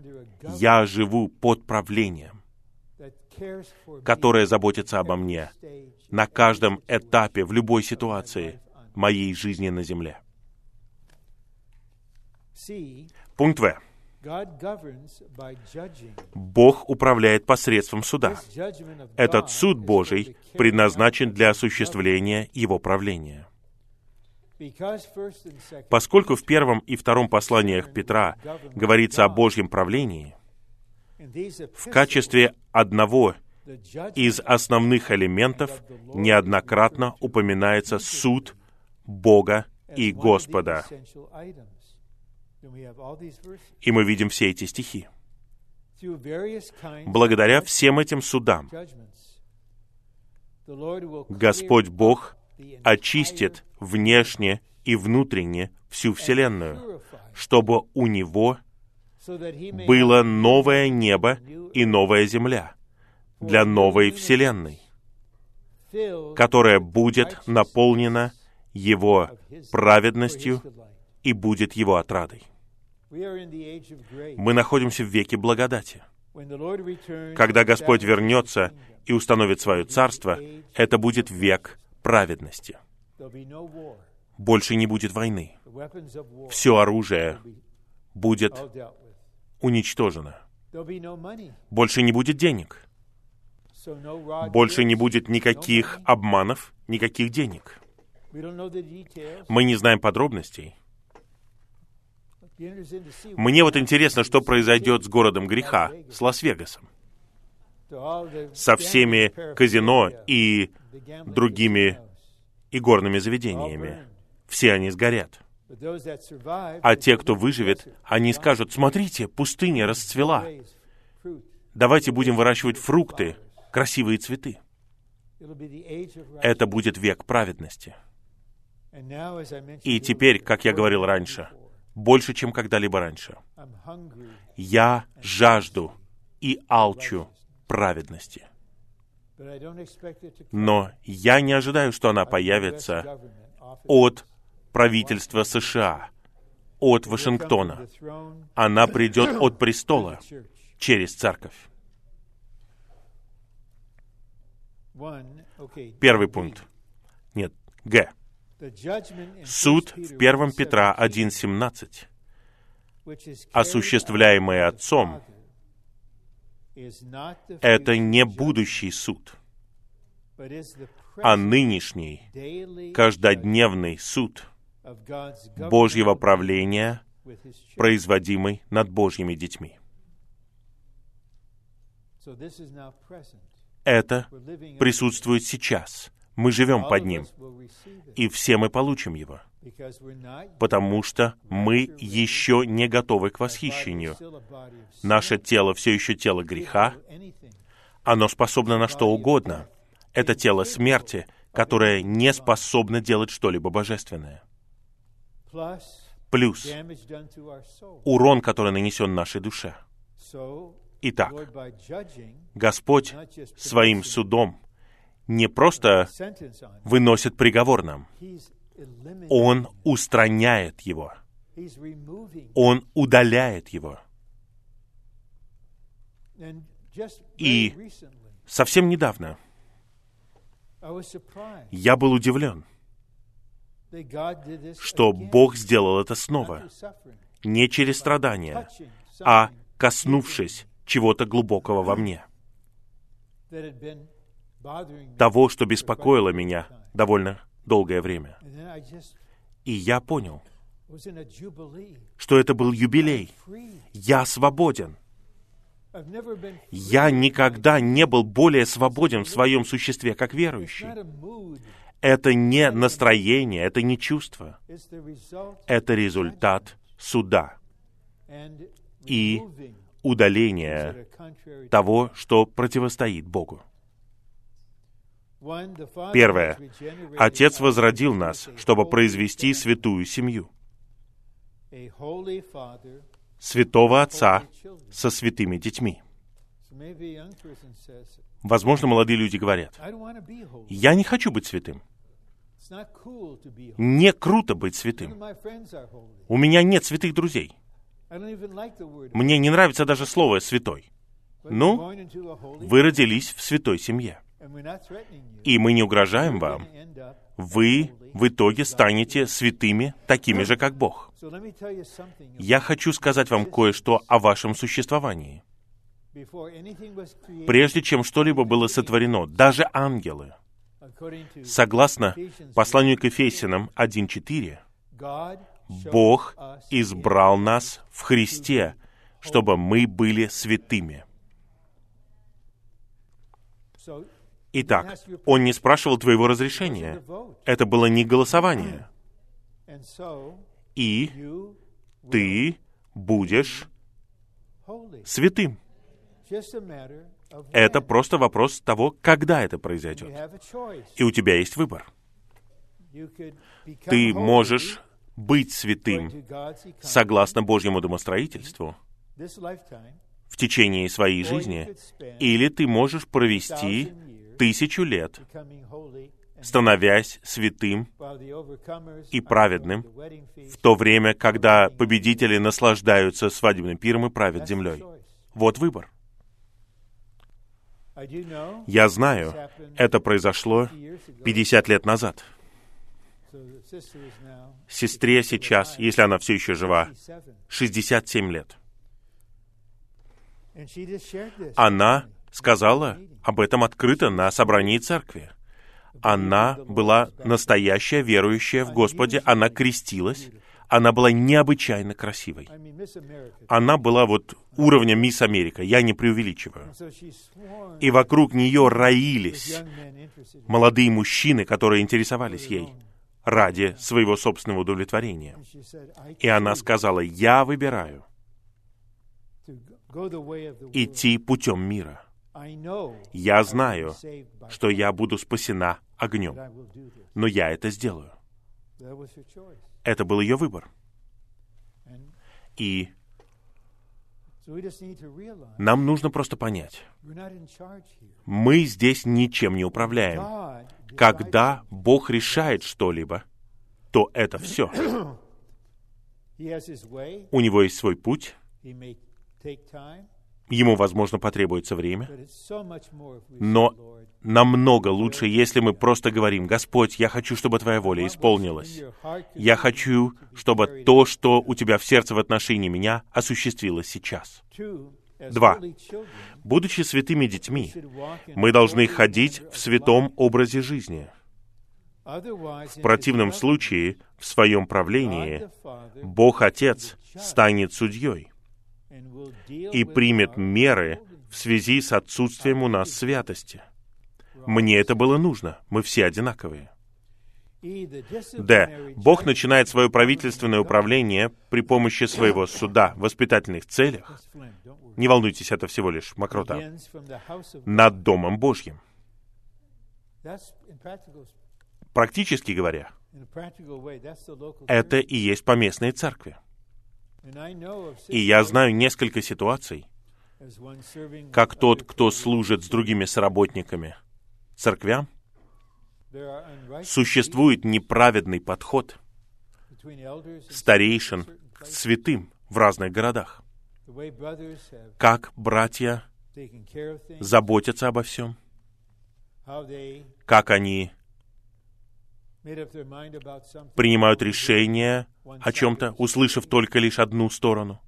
Speaker 1: я живу под правлением, которое заботится обо мне на каждом этапе, в любой ситуации моей жизни на земле. Пункт В. Бог управляет посредством суда. Этот суд Божий предназначен для осуществления Его правления. Поскольку в первом и втором посланиях Петра говорится о Божьем правлении, в качестве одного из основных элементов неоднократно упоминается суд Бога и Господа. И мы видим все эти стихи. Благодаря всем этим судам. Господь Бог очистит внешне и внутренне всю Вселенную, чтобы у Него было новое небо и новая земля для новой Вселенной, которая будет наполнена Его праведностью и будет Его отрадой. Мы находимся в веке благодати. Когда Господь вернется и установит свое царство, это будет век праведности. Больше не будет войны. Все оружие будет уничтожено. Больше не будет денег. Больше не будет никаких обманов, никаких денег. Мы не знаем подробностей. Мне вот интересно, что произойдет с городом греха, с Лас-Вегасом, со всеми казино и другими игорными заведениями. Все они сгорят. А те, кто выживет, они скажут, смотрите, пустыня расцвела. Давайте будем выращивать фрукты, красивые цветы. Это будет век праведности. И теперь, как я говорил раньше, больше, чем когда-либо раньше, я жажду и алчу праведности. Но я не ожидаю, что она появится от правительства США, от Вашингтона. Она придет от престола через церковь. Первый пункт. Нет, Г. Суд в 1 Петра 1.17, осуществляемый Отцом, это не будущий суд, а нынешний, каждодневный суд Божьего правления, производимый над Божьими детьми. Это присутствует сейчас. Мы живем под ним, и все мы получим его, потому что мы еще не готовы к восхищению. Наше тело все еще тело греха, оно способно на что угодно. Это тело смерти, которое не способно делать что-либо божественное. Плюс урон, который нанесен нашей душе. Итак, Господь своим судом не просто выносит приговор нам, Он устраняет его. Он удаляет его. И совсем недавно я был удивлен, что Бог сделал это снова, не через страдания, а коснувшись чего-то глубокого во мне того, что беспокоило меня довольно долгое время. И я понял, что это был юбилей. Я свободен. Я никогда не был более свободен в своем существе, как верующий. Это не настроение, это не чувство. Это результат суда и удаления того, что противостоит Богу. Первое. Отец возродил нас, чтобы произвести святую семью. Святого Отца со святыми детьми. Возможно, молодые люди говорят, я не хочу быть святым. Не круто быть святым. У меня нет святых друзей. Мне не нравится даже слово «святой». Ну, вы родились в святой семье. И мы не угрожаем вам. Вы в итоге станете святыми, такими же, как Бог. Я хочу сказать вам кое-что о вашем существовании. Прежде чем что-либо было сотворено, даже ангелы, согласно посланию к Ефесянам 1.4, Бог избрал нас в Христе, чтобы мы были святыми. Итак, он не спрашивал твоего разрешения. Это было не голосование. И ты будешь святым. Это просто вопрос того, когда это произойдет. И у тебя есть выбор. Ты можешь быть святым согласно Божьему домостроительству в течение своей жизни, или ты можешь провести тысячу лет, становясь святым и праведным, в то время, когда победители наслаждаются свадебным пиром и правят землей. Вот выбор. Я знаю, это произошло 50 лет назад. Сестре сейчас, если она все еще жива, 67 лет. Она сказала об этом открыто на собрании церкви. Она была настоящая верующая в Господе, она крестилась, она была необычайно красивой. Она была вот уровня Мисс Америка, я не преувеличиваю. И вокруг нее роились молодые мужчины, которые интересовались ей ради своего собственного удовлетворения. И она сказала, я выбираю идти путем мира. Я знаю, что я буду спасена огнем, но я это сделаю. Это был ее выбор. И нам нужно просто понять, мы здесь ничем не управляем. Когда Бог решает что-либо, то это все. У него есть свой путь, ему, возможно, потребуется время, но намного лучше, если мы просто говорим, «Господь, я хочу, чтобы Твоя воля исполнилась. Я хочу, чтобы то, что у Тебя в сердце в отношении меня, осуществилось сейчас». Два. Будучи святыми детьми, мы должны ходить в святом образе жизни. В противном случае, в своем правлении, Бог Отец станет судьей и примет меры в связи с отсутствием у нас святости. Мне это было нужно. Мы все одинаковые. Д. Бог начинает свое правительственное управление при помощи своего суда в воспитательных целях. Не волнуйтесь, это всего лишь мокрота. Над Домом Божьим. Практически говоря, это и есть поместные церкви. И я знаю несколько ситуаций, как тот, кто служит с другими соработниками, церквям, существует неправедный подход старейшин к святым в разных городах. Как братья заботятся обо всем, как они принимают решения о чем-то, услышав только лишь одну сторону,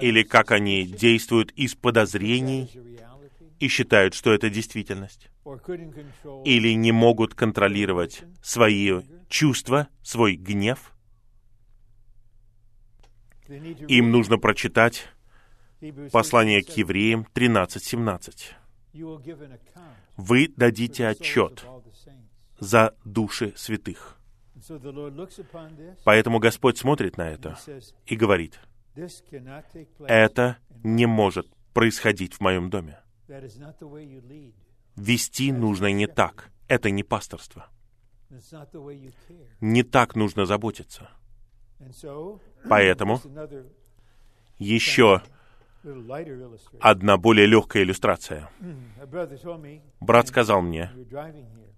Speaker 1: или как они действуют из подозрений и считают, что это действительность, или не могут контролировать свои чувства, свой гнев. Им нужно прочитать послание к евреям 13.17. Вы дадите отчет за души святых. Поэтому Господь смотрит на это и говорит, это не может происходить в моем доме. Вести нужно не так. Это не пасторство. Не так нужно заботиться. Поэтому еще одна более легкая иллюстрация. Брат сказал мне,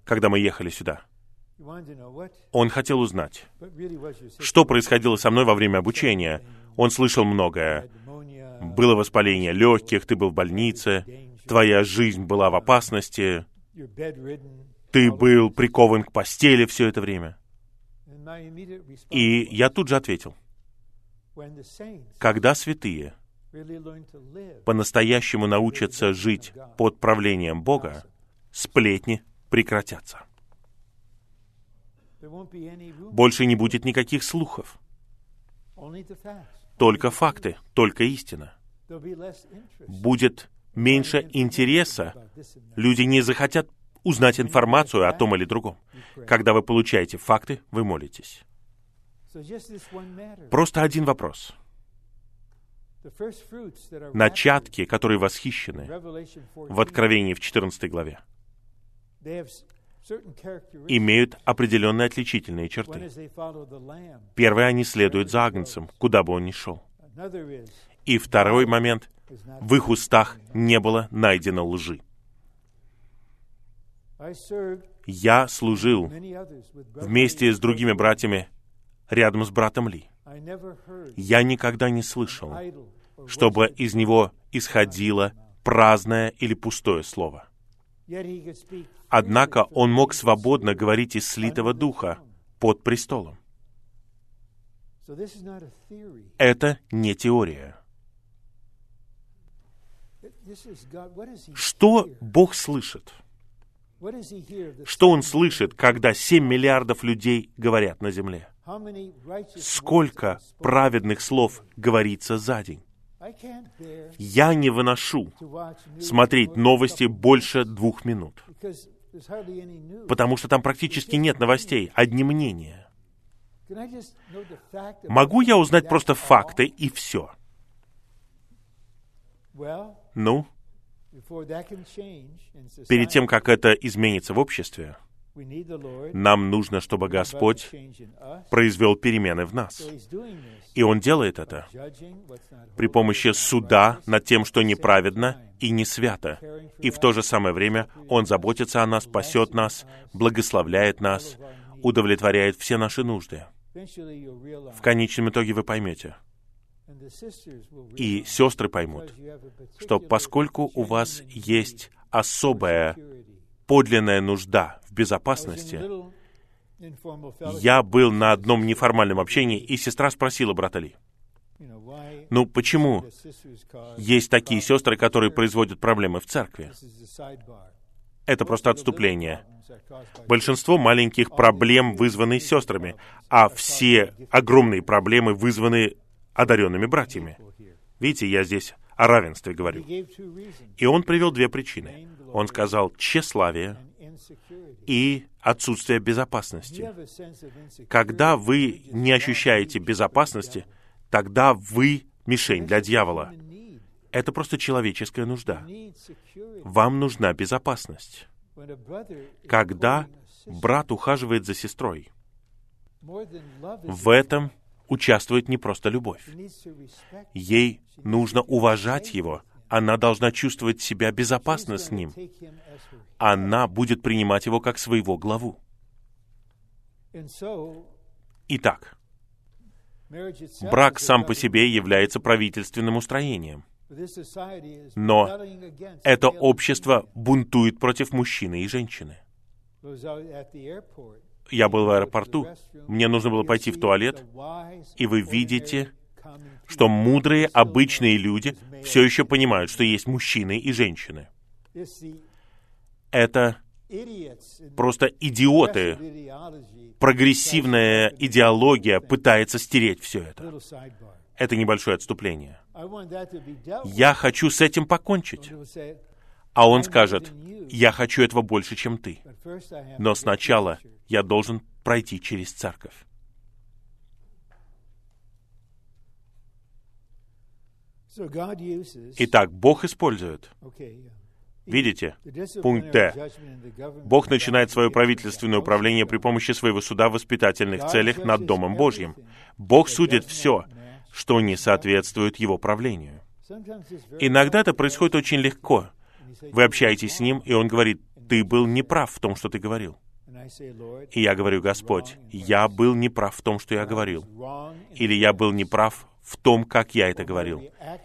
Speaker 1: когда мы ехали сюда, он хотел узнать, что происходило со мной во время обучения. Он слышал многое. Было воспаление легких, ты был в больнице, твоя жизнь была в опасности, ты был прикован к постели все это время. И я тут же ответил, когда святые по-настоящему научатся жить под правлением Бога, сплетни прекратятся. Больше не будет никаких слухов. Только факты, только истина. Будет меньше интереса. Люди не захотят узнать информацию о том или другом. Когда вы получаете факты, вы молитесь. Просто один вопрос. Начатки, которые восхищены в Откровении в 14 главе, имеют определенные отличительные черты. Первое, они следуют за Агнцем, куда бы он ни шел. И второй момент, в их устах не было найдено лжи. Я служил вместе с другими братьями рядом с братом Ли. Я никогда не слышал, чтобы из него исходила праздное или пустое слово. Однако он мог свободно говорить из слитого духа под престолом. Это не теория. Что Бог слышит? Что Он слышит, когда 7 миллиардов людей говорят на земле? Сколько праведных слов говорится за день? Я не выношу смотреть новости больше двух минут, потому что там практически нет новостей, одни мнения. Могу я узнать просто факты и все? Ну, перед тем, как это изменится в обществе, нам нужно, чтобы Господь произвел перемены в нас. И Он делает это при помощи суда над тем, что неправедно и не свято. И в то же самое время Он заботится о нас, спасет нас, благословляет нас, удовлетворяет все наши нужды. В конечном итоге вы поймете, и сестры поймут, что поскольку у вас есть особая подлинная нужда в безопасности, я был на одном неформальном общении, и сестра спросила брата Ли, ну почему есть такие сестры, которые производят проблемы в церкви? Это просто отступление. Большинство маленьких проблем вызваны сестрами, а все огромные проблемы вызваны одаренными братьями. Видите, я здесь о равенстве говорю. И он привел две причины. Он сказал тщеславие и отсутствие безопасности. Когда вы не ощущаете безопасности, тогда вы мишень для дьявола. Это просто человеческая нужда. Вам нужна безопасность. Когда брат ухаживает за сестрой, в этом участвует не просто любовь. Ей нужно уважать его. Она должна чувствовать себя безопасно с ним. Она будет принимать его как своего главу. Итак, брак сам по себе является правительственным устроением. Но это общество бунтует против мужчины и женщины я был в аэропорту, мне нужно было пойти в туалет, и вы видите, что мудрые, обычные люди все еще понимают, что есть мужчины и женщины. Это просто идиоты. Прогрессивная идеология пытается стереть все это. Это небольшое отступление. Я хочу с этим покончить. А он скажет, я хочу этого больше, чем ты. Но сначала я должен пройти через церковь. Итак, Бог использует. Видите? Пункт Т. Бог начинает свое правительственное управление при помощи своего суда в воспитательных целях над Домом Божьим. Бог судит все, что не соответствует Его правлению. Иногда это происходит очень легко. Вы общаетесь с Ним, и Он говорит, ты был неправ в том, что ты говорил. И я говорю, Господь, я был неправ в том, что я говорил. Или я был неправ в том, как я это говорил.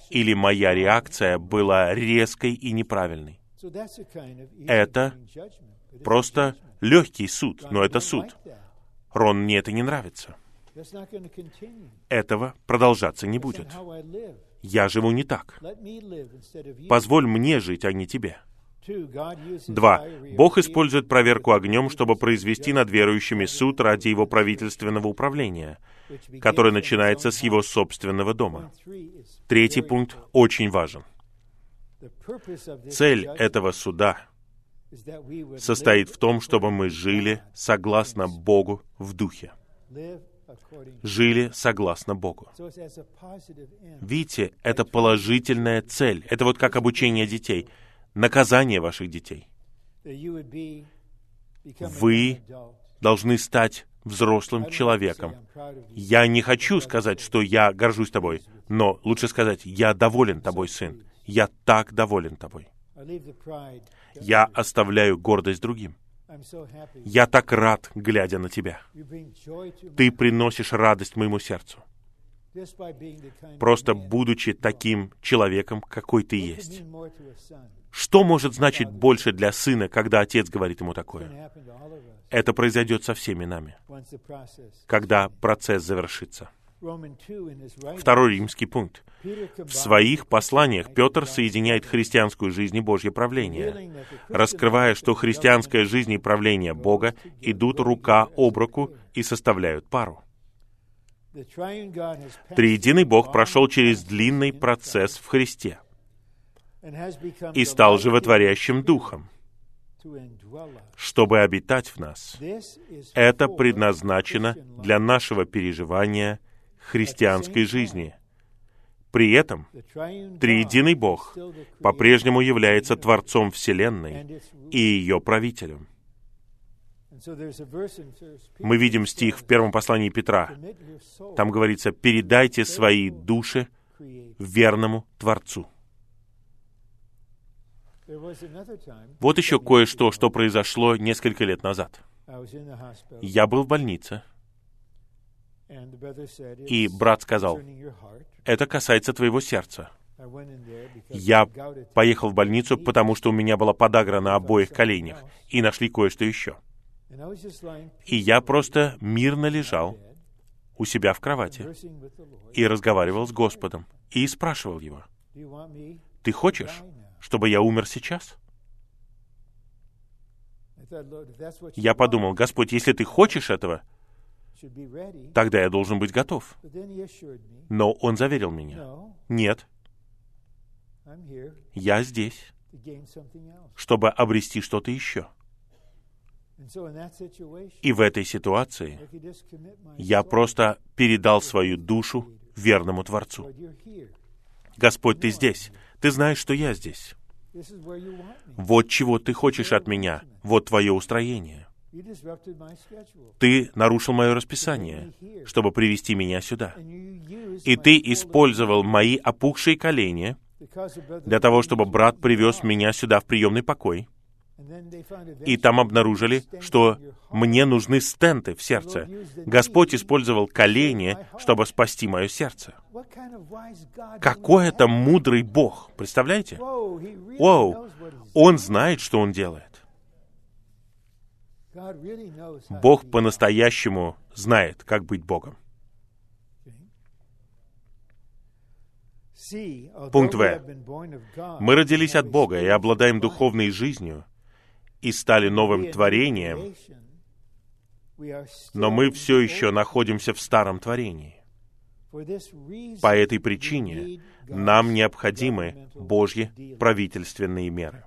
Speaker 1: Или моя реакция была резкой и неправильной. Это просто легкий суд, но это суд. Рон, мне это не нравится. Этого продолжаться не будет. Я живу не так. Позволь мне жить, а не тебе. Два. Бог использует проверку огнем, чтобы произвести над верующими суд ради его правительственного управления, который начинается с его собственного дома. Третий пункт очень важен. Цель этого суда состоит в том, чтобы мы жили согласно Богу в духе. Жили согласно Богу. Видите, это положительная цель. Это вот как обучение детей — наказание ваших детей. Вы должны стать взрослым человеком. Я не хочу сказать, что я горжусь тобой, но лучше сказать, я доволен тобой, сын. Я так доволен тобой. Я оставляю гордость другим. Я так рад, глядя на тебя. Ты приносишь радость моему сердцу. Просто будучи таким человеком, какой ты есть. Что может значить больше для сына, когда отец говорит ему такое? Это произойдет со всеми нами, когда процесс завершится. Второй римский пункт. В своих посланиях Петр соединяет христианскую жизнь и Божье правление, раскрывая, что христианская жизнь и правление Бога идут рука об руку и составляют пару. Триединый Бог прошел через длинный процесс в Христе и стал животворящим Духом, чтобы обитать в нас. Это предназначено для нашего переживания христианской жизни. При этом Триединый Бог по-прежнему является Творцом Вселенной и ее правителем. Мы видим стих в первом послании Петра. Там говорится, «Передайте свои души верному Творцу». Вот еще кое-что, что произошло несколько лет назад. Я был в больнице, и брат сказал, это касается твоего сердца. Я поехал в больницу, потому что у меня была подагра на обоих коленях, и нашли кое-что еще. И я просто мирно лежал у себя в кровати и разговаривал с Господом, и спрашивал Его, «Ты хочешь, чтобы я умер сейчас?» Я подумал, Господь, если ты хочешь этого, тогда я должен быть готов. Но он заверил меня, нет, я здесь, чтобы обрести что-то еще. И в этой ситуации я просто передал свою душу верному Творцу. Господь, Ты здесь. Ты знаешь, что я здесь. Вот чего Ты хочешь от меня. Вот Твое устроение. Ты нарушил мое расписание, чтобы привести меня сюда. И ты использовал мои опухшие колени для того, чтобы брат привез меня сюда в приемный покой. И там обнаружили, что мне нужны стенты в сердце. Господь использовал колени, чтобы спасти мое сердце. Какой это мудрый Бог, представляете? Воу, Он знает, что Он делает. Бог по-настоящему знает, как быть Богом. Пункт В. Мы родились от Бога и обладаем духовной жизнью и стали новым творением, но мы все еще находимся в старом творении. По этой причине нам необходимы Божьи правительственные меры.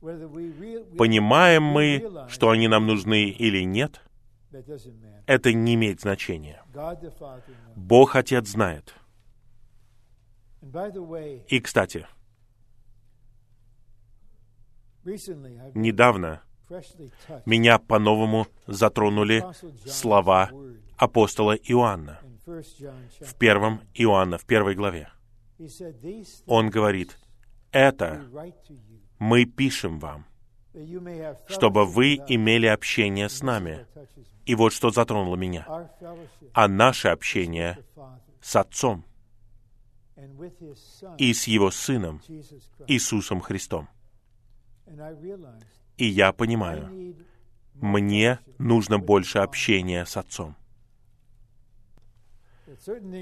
Speaker 1: Понимаем мы, что они нам нужны или нет, это не имеет значения. Бог Отец знает. И, кстати, недавно меня по-новому затронули слова апостола Иоанна в первом Иоанна, в первой главе. Он говорит, это мы пишем вам, чтобы вы имели общение с нами. И вот что затронуло меня. А наше общение с Отцом и с Его Сыном, Иисусом Христом. И я понимаю, мне нужно больше общения с Отцом.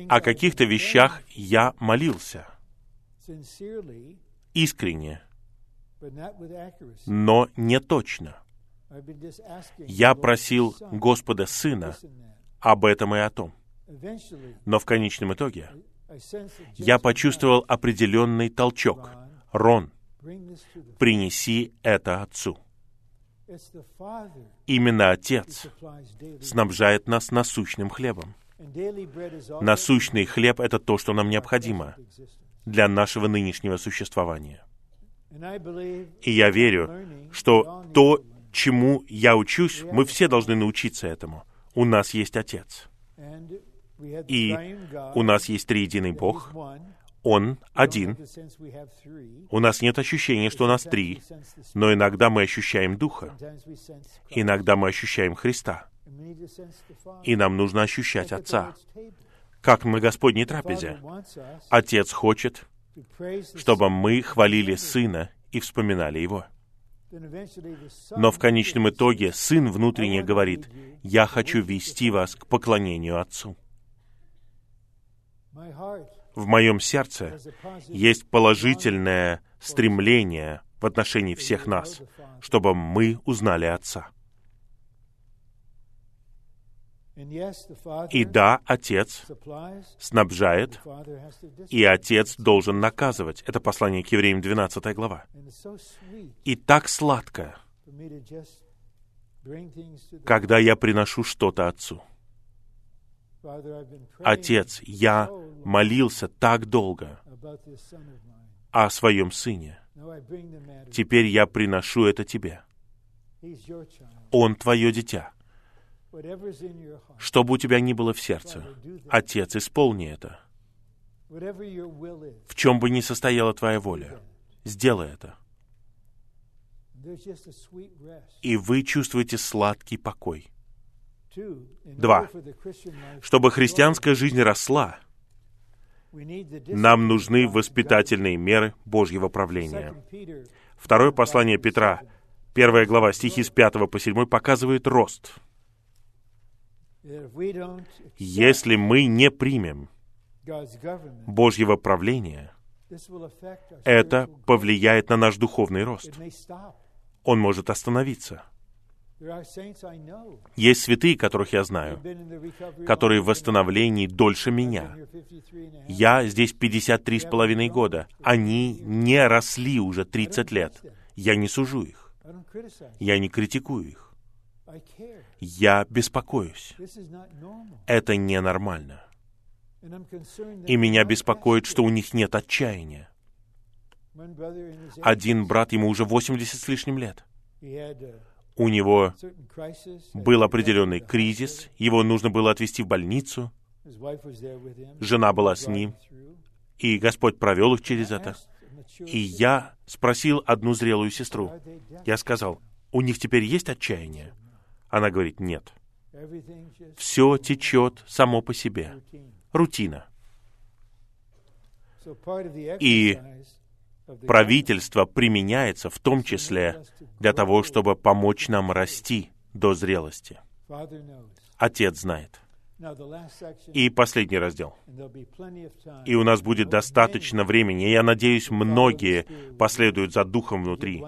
Speaker 1: О каких-то вещах я молился искренне, но не точно. Я просил Господа Сына об этом и о том. Но в конечном итоге я почувствовал определенный толчок. Рон, принеси это Отцу. Именно Отец снабжает нас насущным хлебом. Насущный хлеб — это то, что нам необходимо для нашего нынешнего существования. И я верю, что то, чему я учусь, мы все должны научиться этому. У нас есть Отец. И у нас есть триединый Бог. Он один. У нас нет ощущения, что у нас три, но иногда мы ощущаем Духа. Иногда мы ощущаем Христа. И нам нужно ощущать Отца. как на Господней трапезе. Отец хочет, чтобы мы хвалили Сына и вспоминали Его. Но в конечном итоге Сын внутренне говорит, «Я хочу вести вас к поклонению Отцу». В моем сердце есть положительное стремление в отношении всех нас, чтобы мы узнали Отца. И да, Отец снабжает, и Отец должен наказывать. Это послание к евреям 12 глава. И так сладко, когда я приношу что-то Отцу. Отец, я молился так долго о своем Сыне. Теперь я приношу это Тебе. Он Твое дитя. Что бы у тебя ни было в сердце, Отец, исполни это. В чем бы ни состояла твоя воля, сделай это. И вы чувствуете сладкий покой. Два. Чтобы христианская жизнь росла, нам нужны воспитательные меры Божьего правления. Второе послание Петра, первая глава, стихи с 5 по 7, показывает рост — если мы не примем Божьего правления, это повлияет на наш духовный рост. Он может остановиться. Есть святые, которых я знаю, которые в восстановлении дольше меня. Я здесь 53 с половиной года. Они не росли уже 30 лет. Я не сужу их. Я не критикую их. Я беспокоюсь. Это ненормально. И меня беспокоит, что у них нет отчаяния. Один брат, ему уже 80 с лишним лет. У него был определенный кризис, его нужно было отвезти в больницу. Жена была с ним, и Господь провел их через это. И я спросил одну зрелую сестру. Я сказал, у них теперь есть отчаяние? Она говорит, нет. Все течет само по себе. Рутина. И правительство применяется в том числе для того, чтобы помочь нам расти до зрелости. Отец знает. И последний раздел. И у нас будет достаточно времени. Я надеюсь, многие последуют за духом внутри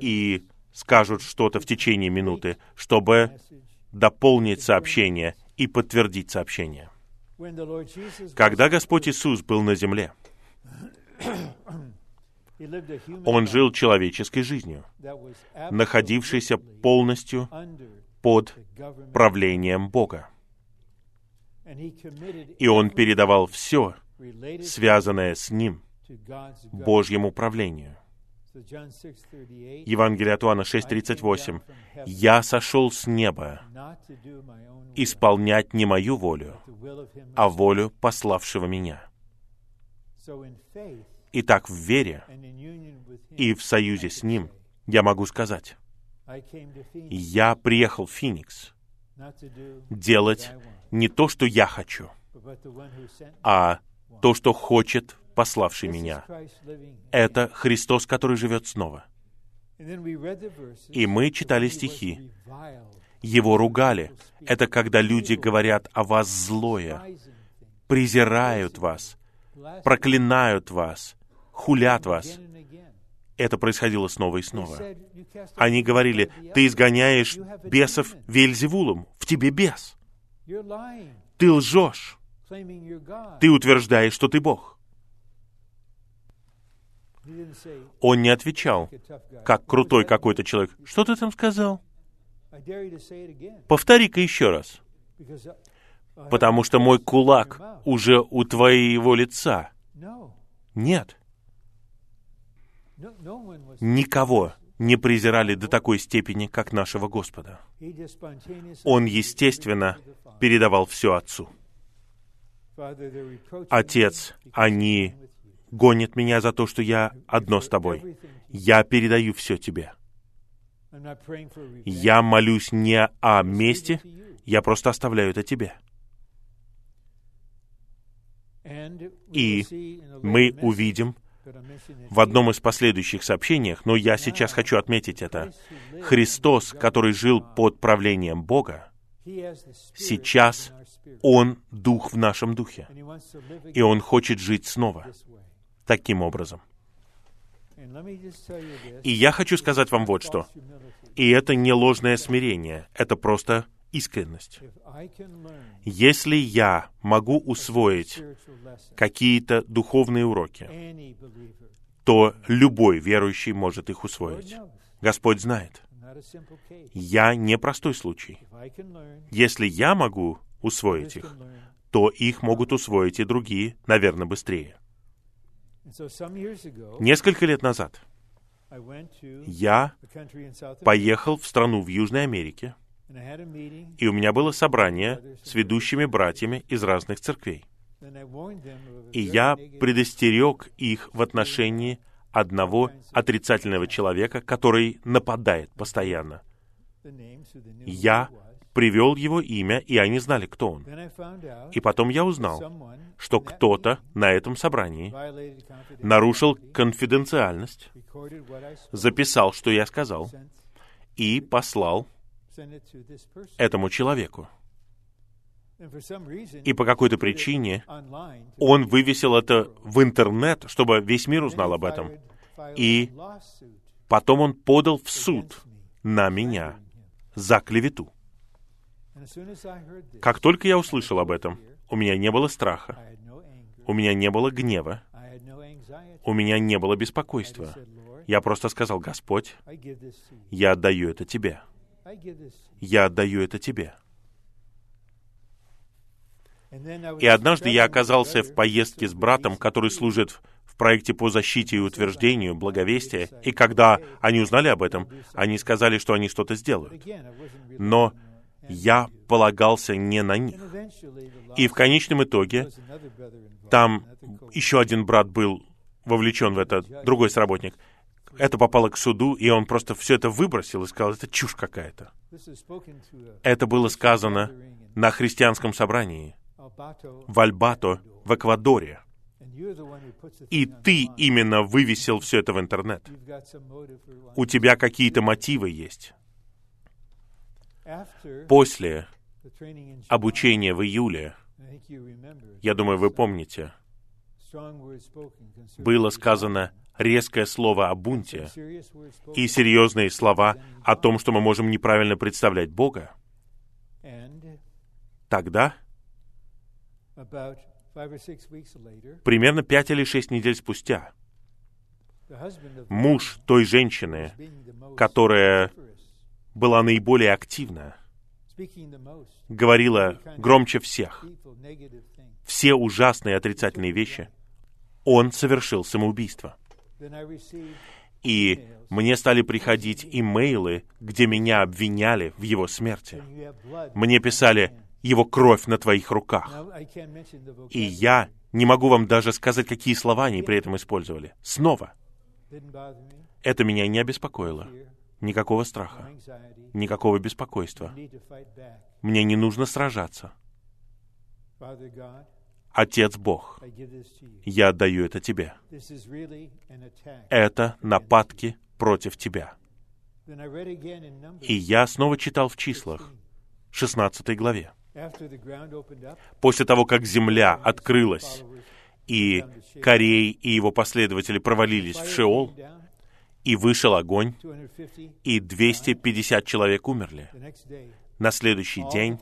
Speaker 1: и скажут что-то в течение минуты, чтобы дополнить сообщение и подтвердить сообщение. Когда Господь Иисус был на земле, Он жил человеческой жизнью, находившейся полностью под правлением Бога. И Он передавал все, связанное с Ним, Божьему правлению — Евангелие от Иоанна 6.38. «Я сошел с неба исполнять не мою волю, а волю пославшего меня». Итак, в вере и в союзе с Ним я могу сказать, я приехал в Феникс делать не то, что я хочу, а то, что хочет пославший меня. Это Христос, который живет снова. И мы читали стихи. Его ругали. Это когда люди говорят о вас злое, презирают вас, проклинают вас, хулят вас. Это происходило снова и снова. Они говорили, ты изгоняешь бесов Вельзевулом, в тебе бес. Ты лжешь. Ты утверждаешь, что ты Бог. Он не отвечал, как крутой какой-то человек. Что ты там сказал? Повтори-ка еще раз. Потому что мой кулак уже у твоего лица. Нет. Никого не презирали до такой степени, как нашего Господа. Он, естественно, передавал все Отцу. Отец, они гонит меня за то, что я одно с тобой. Я передаю все тебе. Я молюсь не о месте, я просто оставляю это тебе. И мы увидим в одном из последующих сообщениях, но я сейчас хочу отметить это. Христос, который жил под правлением Бога, сейчас Он Дух в нашем Духе. И Он хочет жить снова таким образом. И я хочу сказать вам вот что. И это не ложное смирение, это просто искренность. Если я могу усвоить какие-то духовные уроки, то любой верующий может их усвоить. Господь знает. Я не простой случай. Если я могу усвоить их, то их могут усвоить и другие, наверное, быстрее. Несколько лет назад я поехал в страну в Южной Америке, и у меня было собрание с ведущими братьями из разных церквей. И я предостерег их в отношении одного отрицательного человека, который нападает постоянно. Я привел его имя, и они знали, кто он. И потом я узнал, что кто-то на этом собрании нарушил конфиденциальность, записал, что я сказал, и послал этому человеку. И по какой-то причине он вывесил это в интернет, чтобы весь мир узнал об этом. И потом он подал в суд на меня за клевету. Как только я услышал об этом, у меня не было страха, у меня не было гнева, у меня не было беспокойства. Я просто сказал, Господь, я отдаю это Тебе. Я отдаю это Тебе. И однажды я оказался в поездке с братом, который служит в проекте по защите и утверждению благовестия, и когда они узнали об этом, они сказали, что они что-то сделают. Но я полагался не на них. И в конечном итоге там еще один брат был вовлечен в это, другой сработник. Это попало к суду, и он просто все это выбросил и сказал, это чушь какая-то. Это было сказано на христианском собрании в Альбато, в Эквадоре. И ты именно вывесил все это в интернет. У тебя какие-то мотивы есть. После обучения в июле, я думаю, вы помните, было сказано резкое слово о бунте и серьезные слова о том, что мы можем неправильно представлять Бога, тогда, примерно пять или шесть недель спустя, муж той женщины, которая была наиболее активна, говорила громче всех все ужасные отрицательные вещи, он совершил самоубийство. И мне стали приходить имейлы, где меня обвиняли в его смерти. Мне писали, его кровь на твоих руках. И я не могу вам даже сказать, какие слова они при этом использовали. Снова. Это меня не обеспокоило. Никакого страха, никакого беспокойства. Мне не нужно сражаться. Отец Бог, я отдаю это тебе. Это нападки против тебя. И я снова читал в числах, 16 главе. После того, как земля открылась, и Корей и его последователи провалились в Шеол, и вышел огонь, и 250 человек умерли. На следующий день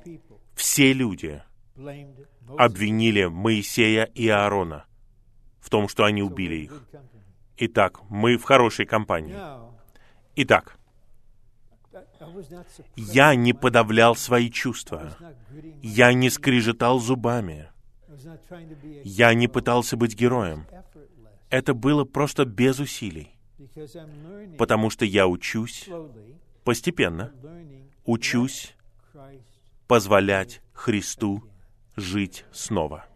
Speaker 1: все люди обвинили Моисея и Аарона в том, что они убили их. Итак, мы в хорошей компании. Итак, я не подавлял свои чувства. Я не скрижетал зубами. Я не пытался быть героем. Это было просто без усилий. Потому что я учусь постепенно, учусь позволять Христу жить снова.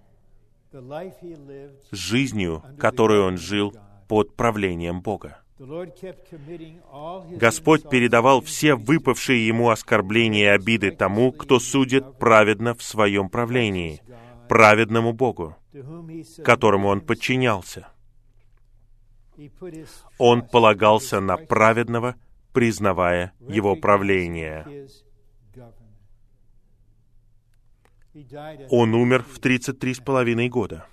Speaker 1: Жизнью, которую он жил под правлением Бога. Господь передавал все выпавшие ему оскорбления и обиды тому, кто судит праведно в своем правлении, праведному Богу, которому он подчинялся. Он полагался на праведного, признавая его правление. Он умер в 33 с половиной года.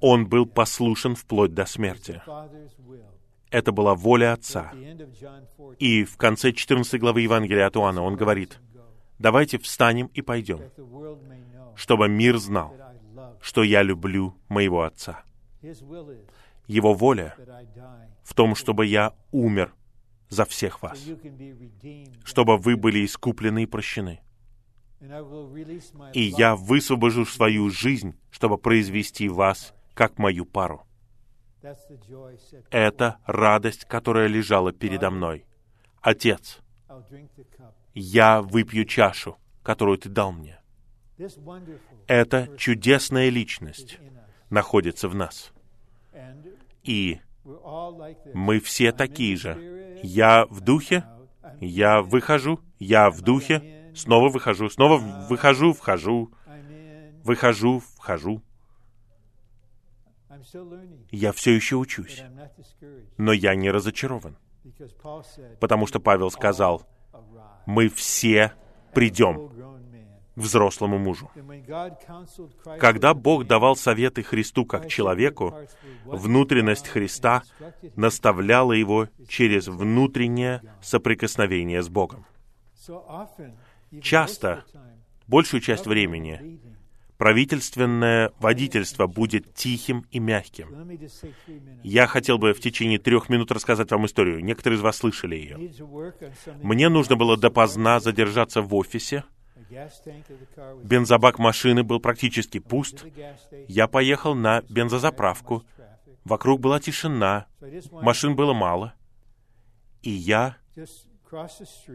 Speaker 1: Он был послушен вплоть до смерти. Это была воля Отца. И в конце 14 главы Евангелия от Иоанна он говорит, давайте встанем и пойдем, чтобы мир знал, что я люблю моего Отца. Его воля в том, чтобы я умер за всех вас, чтобы вы были искуплены и прощены. И я высвобожу свою жизнь, чтобы произвести вас как мою пару. Это радость, которая лежала передо мной. Отец, я выпью чашу, которую ты дал мне. Эта чудесная личность находится в нас. И мы все такие же. Я в духе, я выхожу, я в духе, снова выхожу, снова выхожу, вхожу, выхожу, вхожу. Я все еще учусь, но я не разочарован, потому что Павел сказал, мы все придем к взрослому мужу. Когда Бог давал советы Христу как человеку, внутренность Христа наставляла его через внутреннее соприкосновение с Богом. Часто, большую часть времени, правительственное водительство будет тихим и мягким. Я хотел бы в течение трех минут рассказать вам историю. Некоторые из вас слышали ее. Мне нужно было допоздна задержаться в офисе. Бензобак машины был практически пуст. Я поехал на бензозаправку. Вокруг была тишина, машин было мало. И я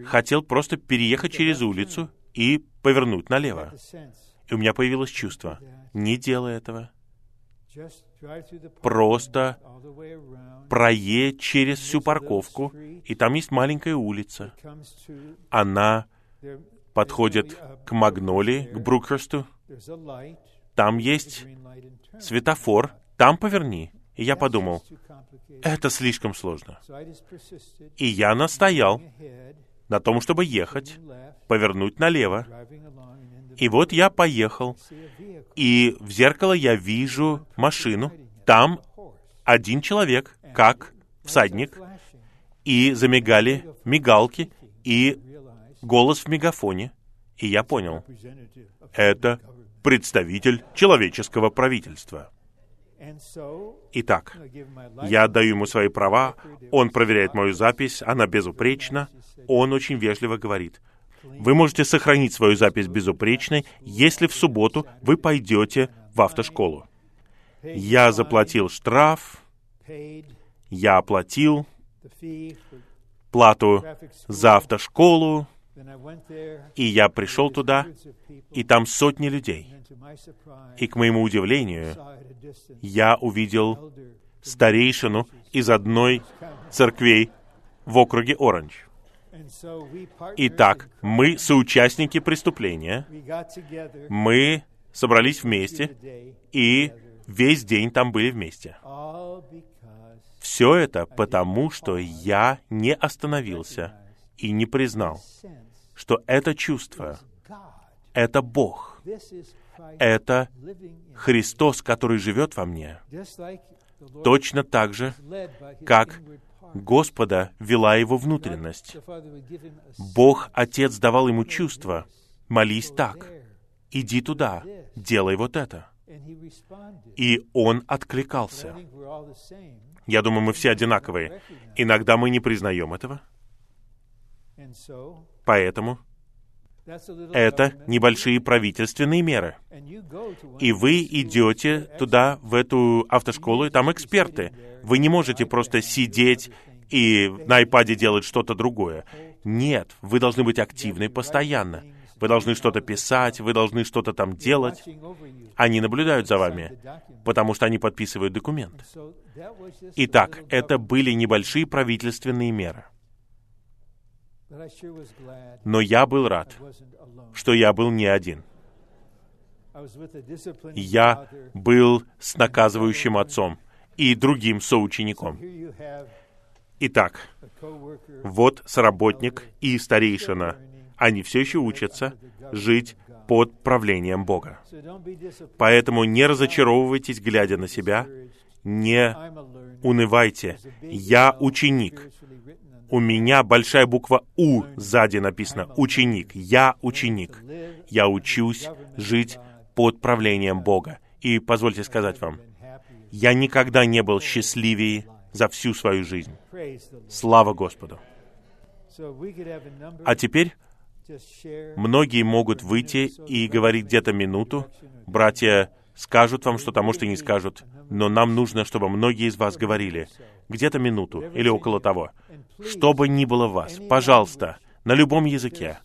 Speaker 1: хотел просто переехать через улицу и повернуть налево. И у меня появилось чувство, не делай этого. Просто проедь через всю парковку, и там есть маленькая улица. Она подходит к Магнолии, к Брукхерсту. Там есть светофор, там поверни. И я подумал, это слишком сложно. И я настоял на том, чтобы ехать, повернуть налево, и вот я поехал, и в зеркало я вижу машину. Там один человек, как всадник, и замигали мигалки, и голос в мегафоне. И я понял, это представитель человеческого правительства. Итак, я отдаю ему свои права, он проверяет мою запись, она безупречна, он очень вежливо говорит — вы можете сохранить свою запись безупречной, если в субботу вы пойдете в автошколу. Я заплатил штраф, я оплатил плату за автошколу, и я пришел туда, и там сотни людей. И, к моему удивлению, я увидел старейшину из одной церквей в округе Оранж. Итак, мы соучастники преступления. Мы собрались вместе и весь день там были вместе. Все это потому, что я не остановился и не признал, что это чувство, это Бог, это Христос, который живет во мне, точно так же, как Господа вела его внутренность. Бог Отец давал ему чувство. Молись так. Иди туда. Делай вот это. И он откликался. Я думаю, мы все одинаковые. Иногда мы не признаем этого. Поэтому это небольшие правительственные меры. И вы идете туда, в эту автошколу, и там эксперты. Вы не можете просто сидеть и на iPad делать что-то другое. Нет, вы должны быть активны постоянно. Вы должны что-то писать, вы должны что-то там делать. Они наблюдают за вами, потому что они подписывают документ. Итак, это были небольшие правительственные меры. Но я был рад, что я был не один. Я был с наказывающим отцом и другим соучеником. Итак, вот сработник и старейшина. Они все еще учатся жить под правлением Бога. Поэтому не разочаровывайтесь, глядя на себя, не унывайте. Я ученик. У меня большая буква У сзади написано. Ученик. Я ученик. Я учусь жить под правлением Бога. И позвольте сказать вам, я никогда не был счастливее за всю свою жизнь. Слава Господу! А теперь многие могут выйти и говорить где-то минуту. Братья скажут вам что-то, может и не скажут, но нам нужно, чтобы многие из вас говорили где-то минуту или около того. Что бы ни было вас, пожалуйста, на любом языке,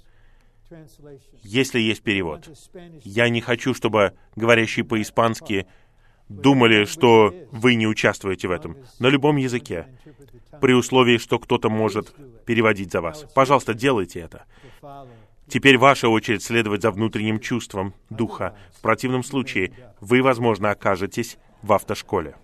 Speaker 1: если есть перевод. Я не хочу, чтобы говорящие по-испански думали, что вы не участвуете в этом. На любом языке, при условии, что кто-то может переводить за вас. Пожалуйста, делайте это. Теперь ваша очередь следовать за внутренним чувством Духа. В противном случае вы, возможно, окажетесь в автошколе.